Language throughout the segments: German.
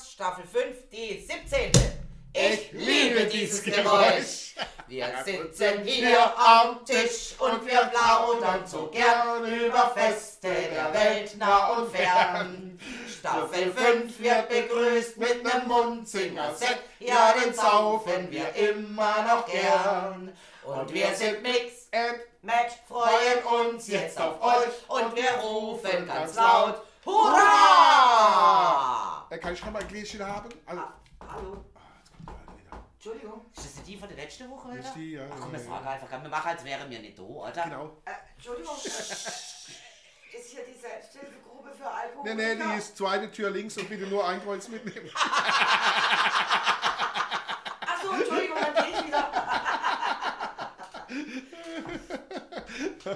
Podcast, Staffel 5, die 17. Ich liebe dieses Geräusch. Wir sitzen hier am Tisch und wir plaudern so gern über Feste der Welt nah und fern. Staffel 5 wird begrüßt mit nem Mundsinger-Set, ja, den saufen wir immer noch gern. Und wir sind Mix And Match, freuen uns jetzt auf euch und wir rufen ganz laut Hurra! Äh, kann ich noch mal ein Gläschen haben? Also, Hallo, ah, jetzt kommt die Alte wieder. Entschuldigung. Ist das die von der letzten Woche, Das oder? ist die, ja, Ach komm, ja, wir ja. fragen einfach. Wir machen, als wären wir nicht da, oder? Genau. Äh, Entschuldigung, ist hier die Selbsthilfegruppe für? Nee, nee, die ist zweite Tür links und bitte nur ein Kreuz mitnehmen. Achso, Entschuldigung, dann gehe ich wieder.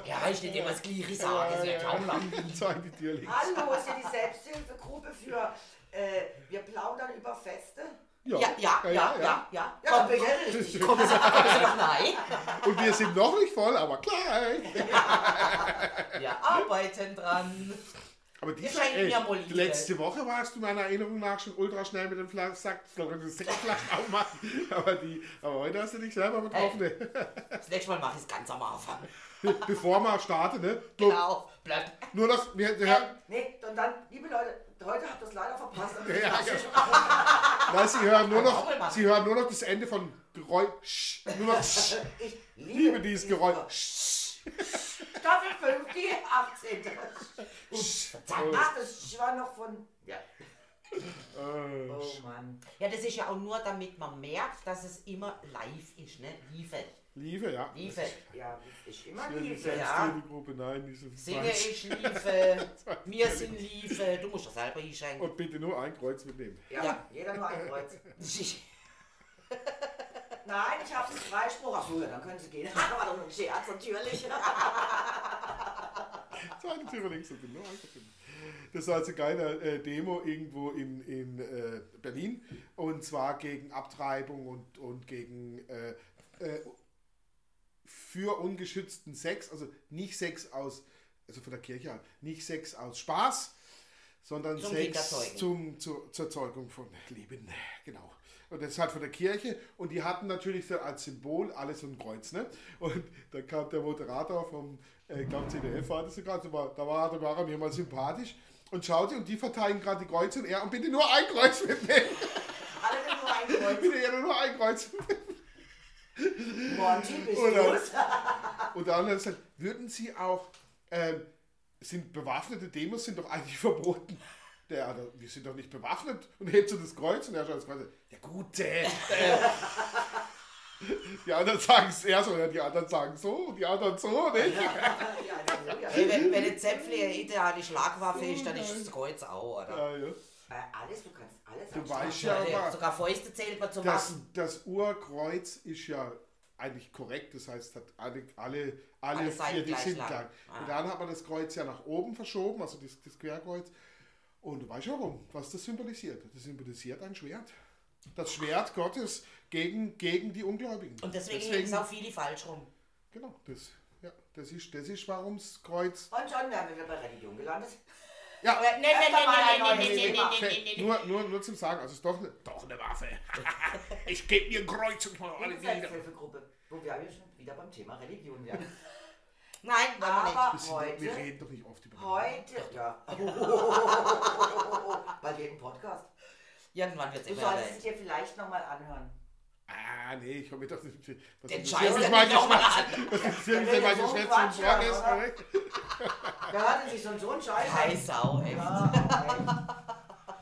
Ja, ich nicht immer das Gleiche sagen, das wäre kaum langweilig. Zweite Tür links. Hallo, ist hier die Selbsthilfegruppe für äh, Wir plaudern über Feste? Ja, ja, ja, ja, ja. Ja, ich ja richtig. Kommen Sie, kommen Sie doch rein. Und wir sind noch nicht voll, aber gleich. Wir arbeiten dran. Aber Wir diese, schenken ey, ja Liebe. letzte Woche warst du meiner Erinnerung nach schon ultra schnell mit dem Fla- Sack, das Sektflaschen aufmachen. Aber, die, aber heute hast du dich selber betroffen. ne? Das nächste Mal mache ich es ganz am Anfang. Bevor wir starten, ne? Genau, bleibt. Nur wir, wir, Ähm, nee, und dann, liebe Leute, heute habt ihr es leider verpasst. Ja, ja, Nein, sie hören nur noch, sie hören nur noch das Ende von Geräusch. Nur noch Sch. Ich Liebe dieses Geräusch. Staffel 5, die 18. Verdammt. Ach, das war noch von. Ja. Oh Mann. Ja, das ist ja auch nur, damit man merkt, dass es immer live ist, ne? Liefert. Liebe, ja. Liefert. Ja, ist immer Ja, die Liebe. Ja. Selbsthilfegruppe, nein, diese Singe ich Liebe, wir sind Liebe. Du musst das selber einschenken. Und bitte nur ein Kreuz mitnehmen. Ja, Ja. jeder nur ein Kreuz. Nein, ich habe einen Freispruch. Ach so, dann können Sie gehen. War doch ein Scherz, natürlich. Zweite Tür links und nur ein Kreuz mitnehmen. Das war also eine geile äh, Demo irgendwo in, in äh, Berlin. Und zwar gegen Abtreibung und, und gegen äh, äh, für ungeschützten Sex, also nicht Sex aus, also von der Kirche halt, nicht Sex aus Spaß, sondern Zum Sex zum, zur, zur Zeugung von Leben. Genau. Und das ist halt von der Kirche und die hatten natürlich so als Symbol alles so ein Kreuz. Ne? Und da kam der Moderator vom, äh, glaube CDF war das sogar, da war, da war, da war er mir mal sympathisch und schaute und die verteilen gerade die Kreuze und er und bitte nur ein Kreuz mitnehmen. Alle nur ein Kreuz. bitte ja nur ein Kreuz. Monty, bist Oder- du's? Und der andere sagt, würden Sie auch, ähm, sind bewaffnete Demos sind doch eigentlich verboten. Der andere, wir sind doch nicht bewaffnet und hebt so das Kreuz und er schaut das Kreuz. Ja gut, äh. Die anderen sagen es eher so, ja, die anderen sagen so und die anderen so, nicht? Ja, ja, ja. Hey, wenn, wenn ein Zäpfli eine ideale Schlagwaffe ist, dann ist das Kreuz auch, oder? Alles, du kannst alles Du weißt ja, Ja, aber Sogar Fäuste zählt man zum das, Waffen. das Urkreuz ist ja eigentlich korrekt, das heißt, hat alle, alle, alle, Alle vier, die sind lang. lang. Ah. Und dann hat man das Kreuz ja nach oben verschoben, also das, das Querkreuz. Und du weißt ja warum, was das symbolisiert. Das symbolisiert ein Schwert. Das Schwert Gottes gegen, gegen die Ungläubigen. Und deswegen, deswegen es auch viele falsch rum. Genau, das, ja, das ist, das ist warum das Kreuz. Und schon wären wir wieder bei Religion gelandet. Ja, Aber, nee, nee, Erst mal ein nee, nee, neues nee, nee, nee, Thema. nee, nee, nee, nee. nur, nur, nur zum Sagen, also es ist doch eine, doch eine Waffe. ich gebe mir ein Kreuz und mal alle Die nieder. Selbsthilfegruppe, wo wir ja schon wieder beim Thema Religion wären. Nein, wir nicht. Aber Wir, heute, reden doch nicht oft über heute, ja. Bei jedem Podcast. Irgendwann wird es Du immer solltest es dir vielleicht nochmal anhören. Ah, nee, ich habe mir doch nicht. Was Den Scheiß mich nicht interessiert mich Der denn will meine so Schwätze Quatsch und oder? weg? Wer hört denn sich so ein so ein Scheiß an? Scheiß Sau, echt. Ja.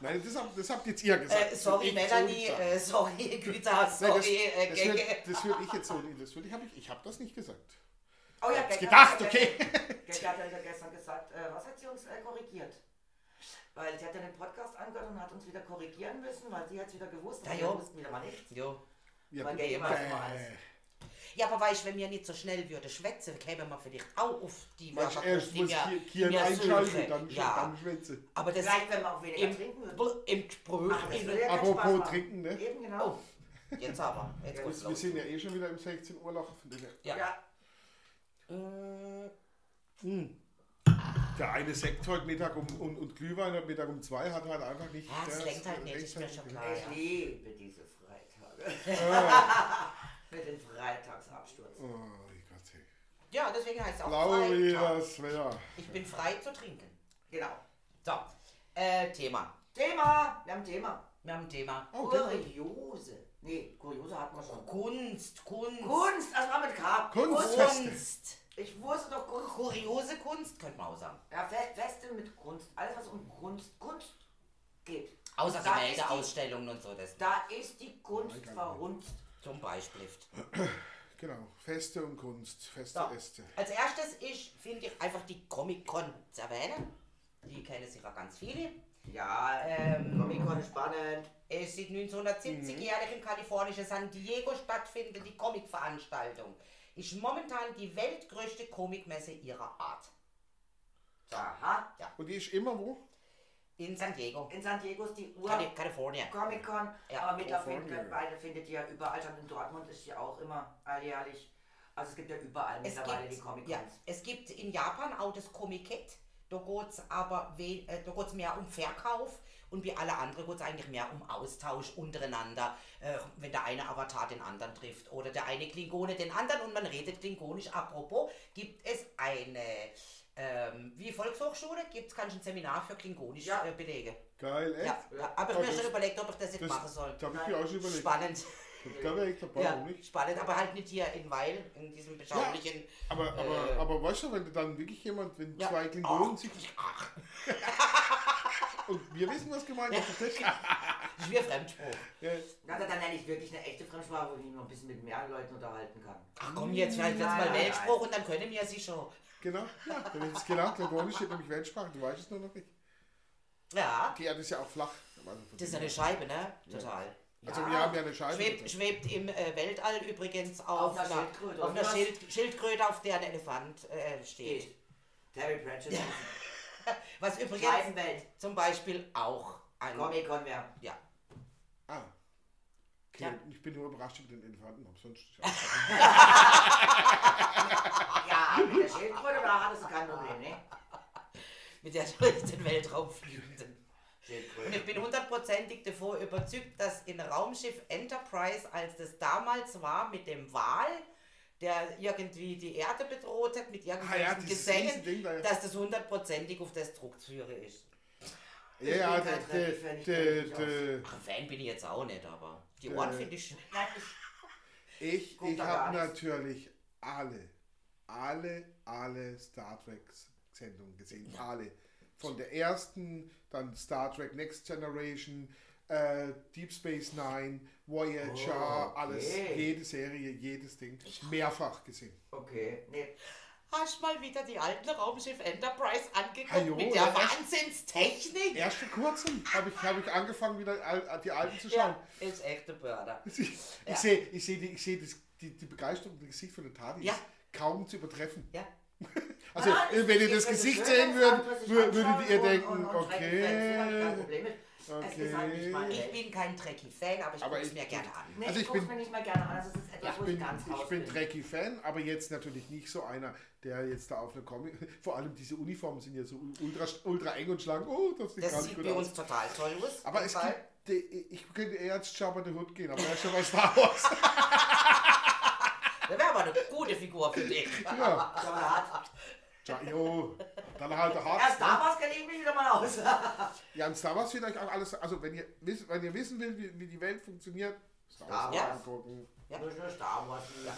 Nein, das habt, das habt jetzt ihr gesagt. Äh, sorry, Melanie, so äh, sorry, Güter, Nein, das, sorry, äh, das, Gecke. würd, das würde ich jetzt so nicht. Das ich habe ich, ich habe das nicht gesagt. Oh ja, Gecke gedacht, hat ja okay. gestern- Gecke hat ja gestern gesagt, äh, was hat sie uns äh, korrigiert? Weil sie hat ja den Podcast angehört und hat uns wieder korrigieren müssen, weil sie hat es wieder gewusst Ja, und jo. wir wussten wieder mal nichts. Jo. Ja, der äh, immer alles. Ja, aber weißt du, wenn wir nicht so schnell würde schwätzen, käme man vielleicht auch auf die Weißt, erst die muss wir- Kieren wir einschalten, dann, ja, dann schwätze. aber das Vielleicht, wenn wir auch weniger im, trinken würden. im Gespräch. Ach, das würde ja keinen Spaß Apropos machen. trinken, ne? Eben genau. Oh, jetzt aber. Jetzt Ja, geht's Wir los. sind ja eh schon wieder im 16 Uhr Loch. Von dem her. Ja. Ja. Mm, Hm. Der eine Sekt heute Mittag um, und, und Glühwein heute Mittag um zwei hat halt einfach nicht. Ja, das lenkt halt nicht, ist mir schon klar. Ich liebe diese Freitage. Mit dem Freitagsabsturz. Oh. Ja, deswegen heißt es auch Freitag. Ich bin frei zu trinken. Genau. So, äh, Thema. Thema. Wir haben ein Thema. Wir haben ein Thema. Oh. Kuriose. Nee, Kuriose hatten wir schon. Kunst, Kunst. Kunst, das war mit K. Kunstfeste. Kunst. Ich wusste doch Kunst. Kuriose Kunst, könnte man auch sagen. Ja, Fe- Feste mit Kunst. Alles, was um Kunst, Kunst geht. Außer Da ist die- Gemäldeausstellungen und so, das Da ist die Kunst verrunzt. zum Beispiel. Genau, Feste und Kunst, feste So. Äste. Als erstes, ich finde ich einfach die Comic-Con zu erwähnen. Die kennen sicher ganz viele. Ja, Ähm, Comic-Con ist spannend. Es ist 1970 jährlich im kalifornischen San Diego stattfindende Comic-Veranstaltung. Ist momentan die weltgrößte Comicmesse ihrer Art. Aha. Und die ist immer wo? In San Diego. In San Diego ist die Ur Cali California. Comic-Con, Ja, aber mittlerweile beide findet ihr ja überall statt. In Dortmund ist ja auch immer alljährlich. Also es gibt ja überall Es mittlerweile gibt, die Comic-Cons. ja, es gibt in Japan auch das Comic-Kit. Da geht es aber we äh, da geht's mehr um Verkauf und wie alle anderen geht es eigentlich mehr um Austausch untereinander, äh, wenn der eine Avatar den anderen trifft oder der eine Klingone den anderen und man redet klingonisch. Apropos, gibt es eine, ähm, wie Volkshochschule, gibt es ein Seminar für klingonisch Ja. äh, Belege. Geil, echt? Ja, Ja. aber ich mir schon überlegt, ob ich das jetzt Das, machen soll. da habe ich mir auch schon überlegt. Spannend. Da wäre ich dabei, Ja, warum nicht? spannend, aber halt nicht hier in Weil, in diesem beschaulichen. Aber, aber, Äh. aber weißt du, wenn du dann wirklich jemand, wenn Ja. zwei Klingonen Ach. sich. Und wir wissen, was gemeint ist? Das ist wie ein Fremdspruch. Ja. Na, dann nenne ich wirklich eine echte Fremdsprache, wo ich mich noch ein bisschen mit mehr Leuten unterhalten kann. Ach komm, jetzt vielleicht jetzt mal Weltspruch und dann können wir sie schon. Genau, ja, dann hätte ich es gelernt. Klingonisch steht nämlich Weltsprache, du weißt es nur noch nicht. Ja, Die Erde ist ja auch flach. Also, das ist eine Scheibe, ne? Total. also Ja. wir haben ja eine Scheibe. Schwebt, schwebt im äh, Weltall übrigens auf, Auf einer Schildkröte, auf einer? Schild, Schildkröte, auf der ein Elefant äh, steht. Geht. Terry Pratchett. Was übrigens Scheibenwelt. zum Beispiel auch ein... Comic-Con wäre. Ja. Ah. Okay, Ja. ich bin nur überrascht über den Elefanten, aber sonst. Ja, mit der Schildkröte, da hattest du kein Problem, ne? Mit der durch den Weltraum fliegenden. Und ich bin hundertprozentig davor überzeugt, dass in Raumschiff Enterprise, als das damals war mit dem Wal, der irgendwie die Erde bedroht hat mit irgendwelchen Ah ja, Gesängen, Riesending da, dass das hundertprozentig auf das Druckführer ist. Ja, ja, bin der, kein der, der, Ach, Fan bin ich jetzt auch nicht, aber die Äh, Ohren finde ich ich ich ich habe natürlich alle, alle, alle Star Trek Sendungen gesehen. Alle. Von der ersten, dann Star Trek Next Generation, äh, Deep Space Nine, Voyager, Oh, alles, okay. jede Serie, jedes Ding. Mehrfach gesehen. Okay. Nee. Hast mal wieder die alten Raumschiff Enterprise angeguckt Hallo, mit der ja, Wahnsinnstechnik? Erst vor kurzem habe ich, hab ich angefangen, wieder die alten zu schauen. Ja, ist echt ein Burner. Ich, Ja. ich sehe ich seh die, ich seh das, die, die Begeisterung im Gesicht von der Tadi Ja. ist kaum zu übertreffen. Ja. Also, Ah, ich- wenn ihr ich das es Gesicht sehen würdet, würdet ihr und- denken, und- und ich okay. Es ist halt meine Okay. Ich Welt. bin kein Trekkie-Fan, aber ich gucke es ich- mir gerne an. Nee, Also ich ich guck's bin- mir nicht mal gerne an. Das ist etwas, Ich wo bin, ich ganz ich bin Trekkie-Fan, aber jetzt natürlich nicht so einer, der jetzt da auf eine Comic. Vor allem diese Uniformen sind ja so ultra, ultra eng und schlank. Oh, das sieht Das gar nicht sieht gut bei aus. uns total toll aus. Aber es Fall. gibt, die- ich könnte eher als Jabba the Hood gehen, aber er ist schon bei Star Wars. Das wäre aber eine gute Figur für dich. ja, ja, jo, dann halt der Hart. Erst damals kenne ich mich wieder mal aus. Ja, und Star Wars vielleicht auch alles. Also, wenn ihr, wiss, wenn ihr wissen will, wie, wie die Welt funktioniert, Star Wars Star Wars. angucken. Ja. Nur Star Wars. Ja.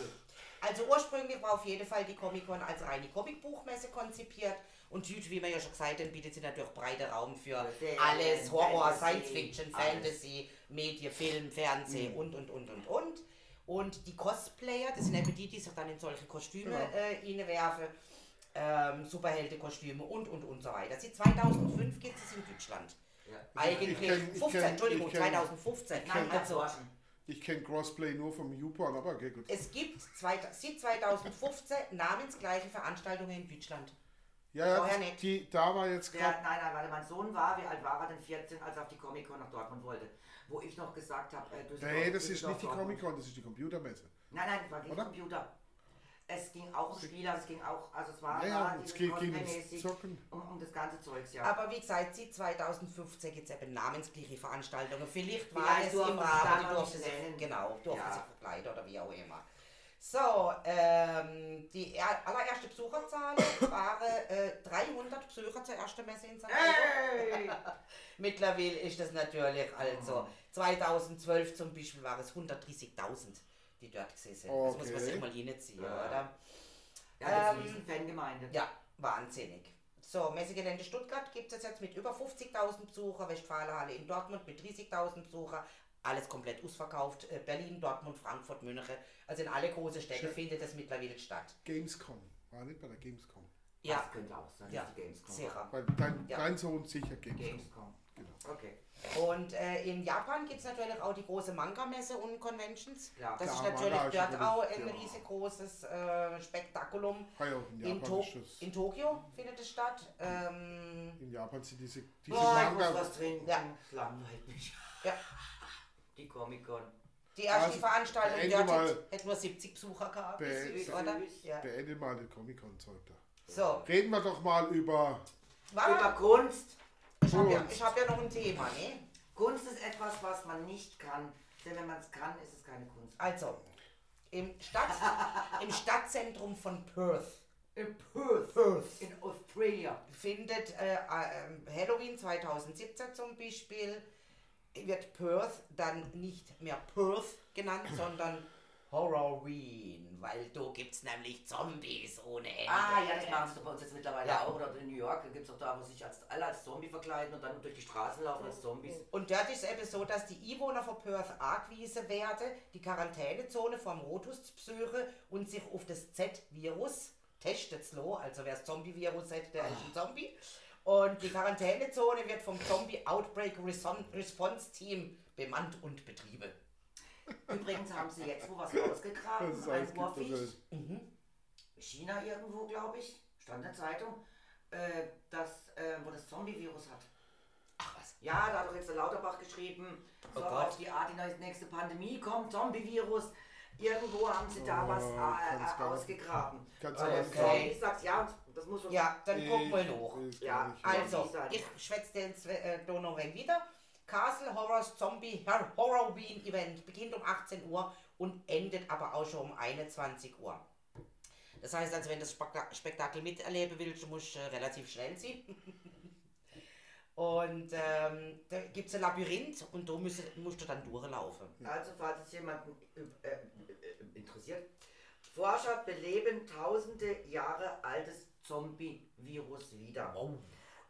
Also ursprünglich war auf jeden Fall die Comic-Con als reine Comicbuchmesse konzipiert und Dude, wie wir ja schon gesagt haben, bietet sie natürlich breiter Raum für Serien, alles, Horror, Fantasy, Science Fiction, alles. Fantasy, Medien, Film, Fernsehen Mhm. und, und, und, und, und. Und die Cosplayer, das sind eben die, die sich dann in solche Kostüme Genau. äh, hineinwerfen, ähm, Superheldenkostüme und, und, und so weiter. Sie 2005 gibt es in Deutschland. Ja. Eigentlich, Ich kenn- ich 15, kenn- Entschuldigung, kenn- 2015. Nein, also, Ich kenne Crossplay nur vom YouPorn, aber okay, gut. es gibt zwei, seit 2015 namensgleiche Veranstaltungen in Deutschland. Ja, ja, vorher nicht. die, da war jetzt gerade. nein, nein, warte, mein Sohn war, wie alt war er denn? 14, als er auf die Comic-Con nach Dortmund wollte. Wo ich noch gesagt habe, äh, Düsseldorf, Nee, das ist nicht die. Comic-Con, das ist die Computermesse. Nein, nein, das war gegen Oder? Computer. Es ging auch um Spiele, also es ging auch, also es war Ja, es ging- ging. Um, um das ganze Zeugs, ja. Aber wie gesagt, seit 2015 gibt es eben namensgleiche Veranstaltungen. Vielleicht war Vielleicht es im Rahmen, die durften sich, genau, durften Ja. sich verkleiden oder wie auch immer. So, ähm, die er- allererste Besucherzahl waren äh, 300 Besucher zur ersten Messe in St. Hey! Mittlerweile ist das natürlich also 2012 zum Beispiel waren es 130.000, die dort gesehen sind. Das muss man Okay. sich mal reinziehen, Ja. oder? Ja, das ist Ähm, eine riesen Fangemeinde. Ja, wahnsinnig. So, Messegelände Stuttgart gibt es jetzt mit über 50.000 Besucher, Westfalenhalle in Dortmund mit 30.000 Besucher, alles komplett ausverkauft. Äh, Berlin, Dortmund, Frankfurt, München, also in alle großen Städte Schön. findet das mittlerweile statt. Gamescom. War nicht bei der Gamescom. Ja, Das könnte auch sein, ja, die Gamescom. sicher. Weil dein, Ja. dein Sohn sicher Gamescom. Gamescom. Genau. Okay. Und äh, in Japan gibt es natürlich auch die große Manga-Messe und Conventions. Klar. Das ist Klar, natürlich Manga ist dort auch ein ja. riesengroßes äh, Spektakulum. Ah ja, in In, to ist das. in Tokio findet es statt. Ähm, In Japan sind diese, diese Oh, ich muss Manga. was trinken. Ja. Langweilt mich. Ja. Die Comic-Con. die erste Also, Veranstaltung beende dort mal- hat, nur 70 Besucher gehabt. Be- Süß, be- oder? süß. Ja. Beende mal den Comic-Con-Zeug da. So, Reden wir doch mal über. Über Warte, Kunst. Ich habe ja, hab ja noch ein Thema, ne? Kunst ist etwas, was man nicht kann. Denn wenn man es kann, ist es keine Kunst. Also, im, Stadt, im Stadtzentrum von Perth In Perth. In Australia. findet äh, äh, Halloween 2017 zum Beispiel, wird Perth dann nicht mehr Perth genannt, sondern Horrorween, weil da gibt es nämlich Zombies ohne Ende. Ah, ja, das machen sie doch bei uns jetzt mittlerweile Ja. auch. Oder in New York, da gibt es doch da, wo sich als, alle als Zombie verkleiden und dann durch die Straßen laufen als Zombies. Und dort ist es eben so, dass die Einwohner von Perth angewiesen werden, die Quarantänezone vom Rotus zu besuchen und sich auf das Z-Virus testet zu lassen. Also wer das Zombie-Virus hat, der ist ein Zombie. Und die Quarantänezone wird vom Zombie Outbreak Response Team bemannt und betrieben. Übrigens haben sie jetzt wo was rausgegraben, ein Urviech. Mhm. China irgendwo, glaube ich, stand in der Zeitung, äh, das, äh, wo das Zombie-Virus hat. Ach was. Ja, da hat doch jetzt der Lauterbach geschrieben, Oh so Gott. auf die Art, die nächste Pandemie kommt, Zombie-Virus. Irgendwo haben sie da Oh, was kann's äh, äh, ausgegraben. Kannst du okay. sagen? Ich sag's ja, das muss uns Ja, dann gucken wir weiß Ja. Also, ich schwätze den äh, ein wieder. Castle Horrors Zombie Hor- Horrorween Event beginnt um 18 Uhr und endet aber auch schon um 21 Uhr. Das heißt also, wenn du das Spekta- Spektakel miterleben willst, musst du äh, relativ schnell sein. und ähm, da gibt es ein Labyrinth und da musst, musst du dann durchlaufen. Also, falls es jemanden äh, äh, interessiert, Forscher beleben tausende Jahre altes Zombie-Virus wieder. Wow.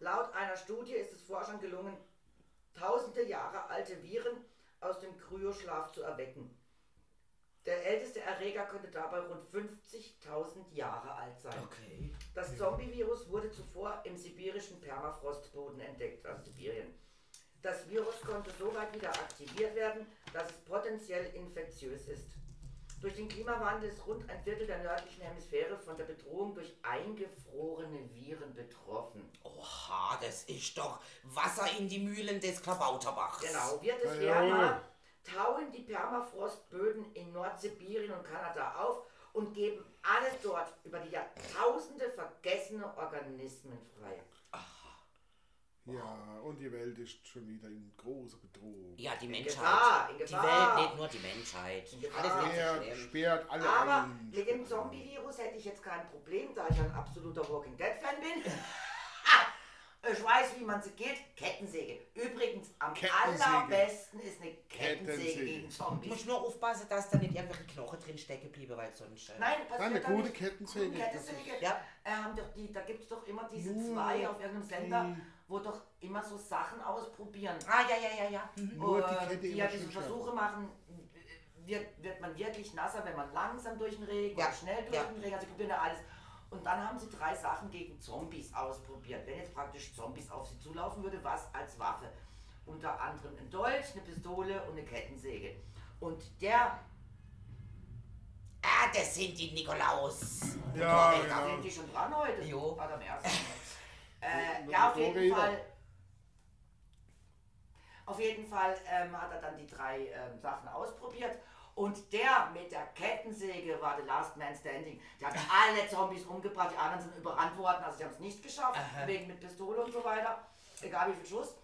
Laut einer Studie ist es Forschern gelungen, tausende Jahre alte Viren aus dem Kryoschlaf zu erwecken. Der älteste Erreger könnte dabei rund 50.000 Jahre alt sein. Okay. Das Zombie-Virus wurde zuvor im sibirischen Permafrostboden entdeckt, also Sibirien. Das Virus konnte so weit wieder aktiviert werden, dass es potenziell infektiös ist. Durch den Klimawandel ist rund ein Viertel der nördlichen Hemisphäre von der Bedrohung durch eingefrorene Viren betroffen. Oha, das ist doch Wasser in die Mühlen des Klabauterbachs. Genau, wird es wärmer, tauen die Permafrostböden in Nordsibirien und Kanada auf und geben alle dort über die Jahrtausende vergessene Organismen frei. Ja, und die Welt ist schon wieder in großer Bedrohung. Ja, die In Menschheit. Gefahr, in Die Gefahr. Welt, nicht nur die Menschheit. In Gefahr. Alles Er sperrt alle Aber ein. mit dem Zombie-Virus hätte ich jetzt kein Problem, da ich ein absoluter Walking Dead-Fan bin. Ich weiß, wie man sie geht. Kettensäge. Übrigens, am Kettensäge. allerbesten ist eine Kettensäge, Kettensäge. gegen Du Zombies. musst nur aufpassen, dass da nicht irgendwelche Knochen drin stecken bleiben, weil sonst. Äh, Nein, passiert Nein, eine da gute nicht. Kettensäge, Kettensäge. Ja. Äh, haben doch die, da gibt es doch immer diese zwei auf irgendeinem Sender, die- wo doch immer so Sachen ausprobieren. Ah, ja, ja, ja, ja. Mhm. Nur die Äh, Kette die ja diese. Versuche machen, wird, wird man wirklich nasser, wenn man langsam durch den Regen Ja, oder schnell durch ja. den Regen, also sie probieren ja alles. Und dann haben sie drei Sachen gegen Zombies ausprobiert. Wenn jetzt praktisch Zombies auf sie zulaufen würde, was als Waffe? Unter anderem ein Dolch, eine Pistole und eine Kettensäge. Und der, Ah, das sind die Nikolaus. Ja, da ja. sind die schon dran heute. Jo. Am ersten. Äh, ja, auf jeden. Fall. Auf jeden Fall ähm, hat er dann die drei ähm, Sachen ausprobiert Und der mit der Kettensäge war der Last Man Standing. Der hat alle Zombies umgebracht, die anderen sind überrannt worden, also die haben es nicht geschafft, wegen mit Pistole und so weiter. Egal wie viel Schuss.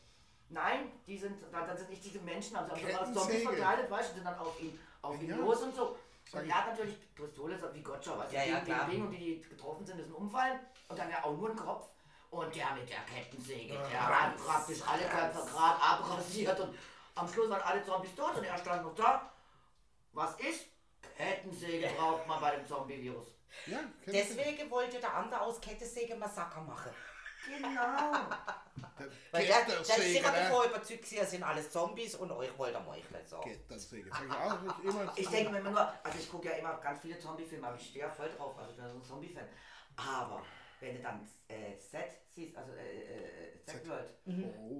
Nein, die sind, dann, dann sind nicht diese Menschen, also haben sie als Zombies verkleidet, weißt du, sind dann auf ihn, auf ihn Ja. los und so. Und er hat natürlich Pistole, so wie weißt du, Ja, ja, Ding, Ding, klar. Ding, und die, die getroffen sind, müssen umfallen. Und dann ja auch nur ein Kopf. Und der mit der Kettensäge, der hat praktisch alle Köpfe gerade abrasiert und am Schluss waren alle Zombies tot und er stand noch da. Was ist? Kettensäge braucht man bei dem Zombie-Virus. Ja? Deswegen wollte der andere aus Kettensäge Massaker machen. Genau. Der Weil der, der ist sicher ne? davor überzeugt, sie sind alles Zombies und euch wollt er Meuchler so. Kettensäge. Sag ich auch nicht immer. Ich denke mir immer nur, also ich gucke ja immer ganz viele Zombie-Filme, aber ich stehe ja voll drauf, also ich bin so ein Zombie-Fan. Aber wenn du dann äh, Set siehst, also äh, äh, Set World,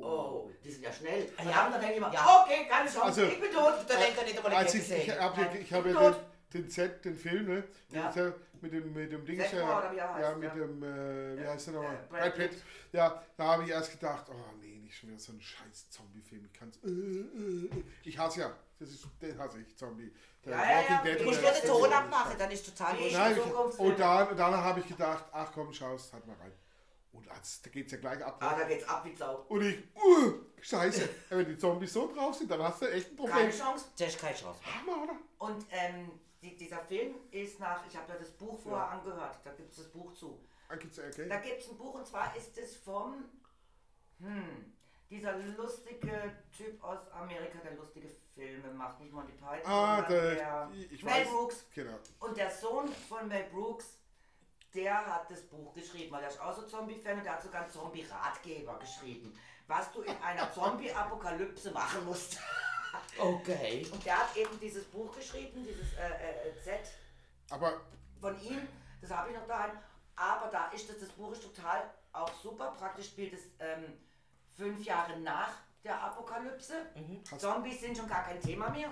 Oh. oh, die sind ja schnell. Ja. Ja, dann denke ich immer, Ja. okay, keine Chance, Also- ich bin tot. Da denkt er nicht einmal eine Als ich, ich Kettensäge. habe ja, ich den, den Z, den Film, ne? Ja. mit dem, mit dem Ding, ja, ja, mit ja. dem, äh, wie Ja, heißt der nochmal? äh, Brad Pitt. Ja, da habe ich erst gedacht, oh nee, nicht schon wieder so ein scheiß Zombie-Film. Ich kann's, äh, äh. Ich hasse ja, das ist, den hasse ich, Zombie. Der Ja, ja, ja, Du Ich muss den Ton abmachen, dann ist total lustig. Nein, ich, und dann, danach habe ich gedacht, ach komm, schaust, halt mal rein. Und als, da geht's ja gleich ab. Ah, da geht's ab wie Sau. Und ich, uh, scheiße. Wenn die Zombies so drauf sind, dann hast du echt ein Problem. Keine Chance. Das ist keine Chance. Hammer, oder? Und ähm, die, dieser Film ist nach, ich habe ja das Buch vorher angehört, da gibt es das Buch zu. Ah, Okay. Da gibt es ein Buch und zwar ist es vom, hm, dieser lustige Typ aus Amerika, der lustige Filme macht, nicht Monty Python, Ah, der, der ich Mel weiß. Brooks. Genau. Und der Sohn von Mel Brooks, der hat das Buch geschrieben, weil der ist auch so Zombie-Fan und der hat sogar einen Zombie-Ratgeber geschrieben, was du in einer Zombie-Apokalypse machen musst. Okay. Und der hat eben dieses Buch geschrieben, dieses äh, äh, Z Aber von ihm, das habe ich noch daheim, aber da ist das, das Buch ist total auch super, praktisch spielt es ähm, fünf Jahre nach der Apokalypse. Zombies sind schon gar kein Thema mehr.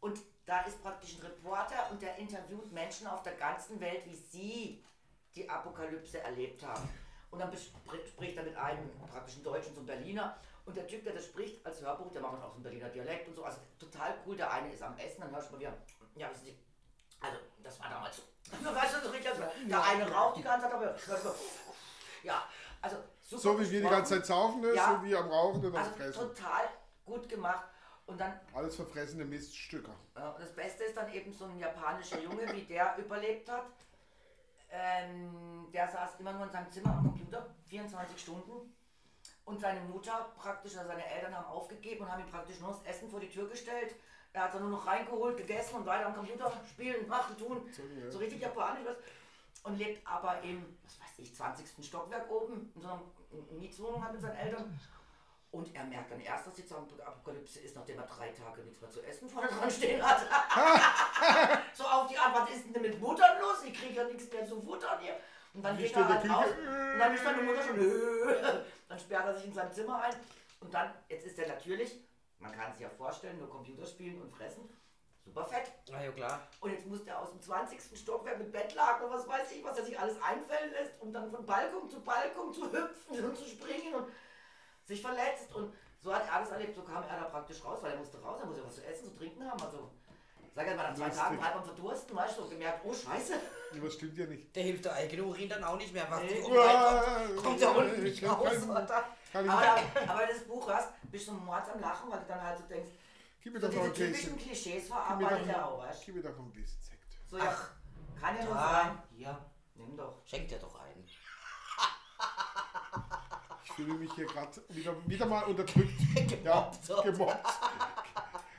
Und da ist praktisch ein Reporter und der interviewt Menschen auf der ganzen Welt, wie sie die Apokalypse erlebt haben. Und dann spricht er mit einem praktischen Deutschen zum Berliner. Und der Typ, der das spricht als Hörbuch, der macht auch so einen Berliner Dialekt und so. Also total cool. Der eine ist am Essen, dann hörst du mal wieder, ja, wissen Sie, also das war damals so. Weißt du, richtig, also, der eine raucht die ganze Zeit, aber ja, also super. so wie wir die ganze Zeit saufen, ne? Ja. so wie am Rauchen und am Also Fressen. total gut gemacht. Und dann Alles verfressene Miststücke. und das Beste ist dann eben so ein japanischer Junge, wie der überlebt hat. Ähm, der saß immer nur in seinem Zimmer am Computer, 24 Stunden. Und seine Mutter praktisch, oder seine Eltern haben aufgegeben und haben ihm praktisch nur das Essen vor die Tür gestellt. Er hat dann nur noch reingeholt, gegessen und weiter am Computer spielen, machen, tun. ja. So richtig japanisch was. Und lebt aber im, was weiß ich, 20. Stockwerk oben, in so einer Mietswohnung hat mit seinen Eltern. Und er merkt dann erst, dass die Zombie-Apokalypse ist, nachdem er drei Tage nichts mehr zu essen vorne dran stehen hat. so auf die Art, was ist denn mit Muttern los? Ich kriege ja nichts mehr zu futtern hier. Und dann geht er halt raus. Und dann ist seine Mutter schon, dann sperrt er sich in sein Zimmer ein. Und dann, jetzt ist er natürlich, man kann sich ja vorstellen, nur Computer spielen und fressen. Super fett. Na ja, klar. Und jetzt muss der aus dem 20. Stockwerk mit Bettlaken und was weiß ich, was er sich alles einfallen lässt, um dann von Balkon zu Balkon zu hüpfen und zu springen und sich verletzt. Und so hat er alles erlebt. So kam er da praktisch raus, weil er musste raus, er musste was zu essen, zu trinken haben. Also, sag ich mal, nach zwei Lustig. Tagen halb am Verdursten, weißt du, und gemerkt, oh Scheiße. Das stimmt ja nicht. Der hilft der eigene Urin dann auch nicht mehr. Was Nee. Ja, kommt der unten ich nicht raus. keinen- Oder? Kann Aber, aber wenn du das Buch hast, bist du Mord am Lachen, weil du dann halt so denkst, Gib mir so doch noch diese ein typischen Gläschen. Klischees verarbeitet er auch, weißt du. gib mir doch ein Gläschen Sekt. So, ja, Ach. kann ja nur Ja, sein. ja. Nimm doch. Schenkt dir doch einen. Ich fühle mich hier gerade wieder, wieder mal unterdrückt. Gemobbt. Ja, gemobbt.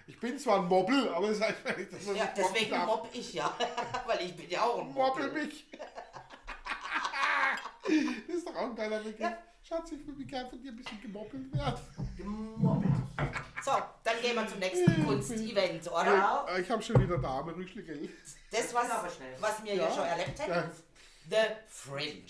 Ich bin zwar ein Mobbel, aber das heißt nicht, dass Ja, deswegen darf. mobb ich ja. Weil ich bin ja auch ein Mobbel Mobbel. mich. das ist doch auch ein geiler Begriff. Schatz, ich will mich gerne von dir ein bisschen gemobbelt werden. Gemobbelt. So, dann gehen wir zum nächsten Kunstevent, oder? Ja. Äh, Ich habe schon wieder Dame Rüschligel. Das, was, aber schnell. was wir Ja. ja schon erlebt Ja. haben. The Fringe.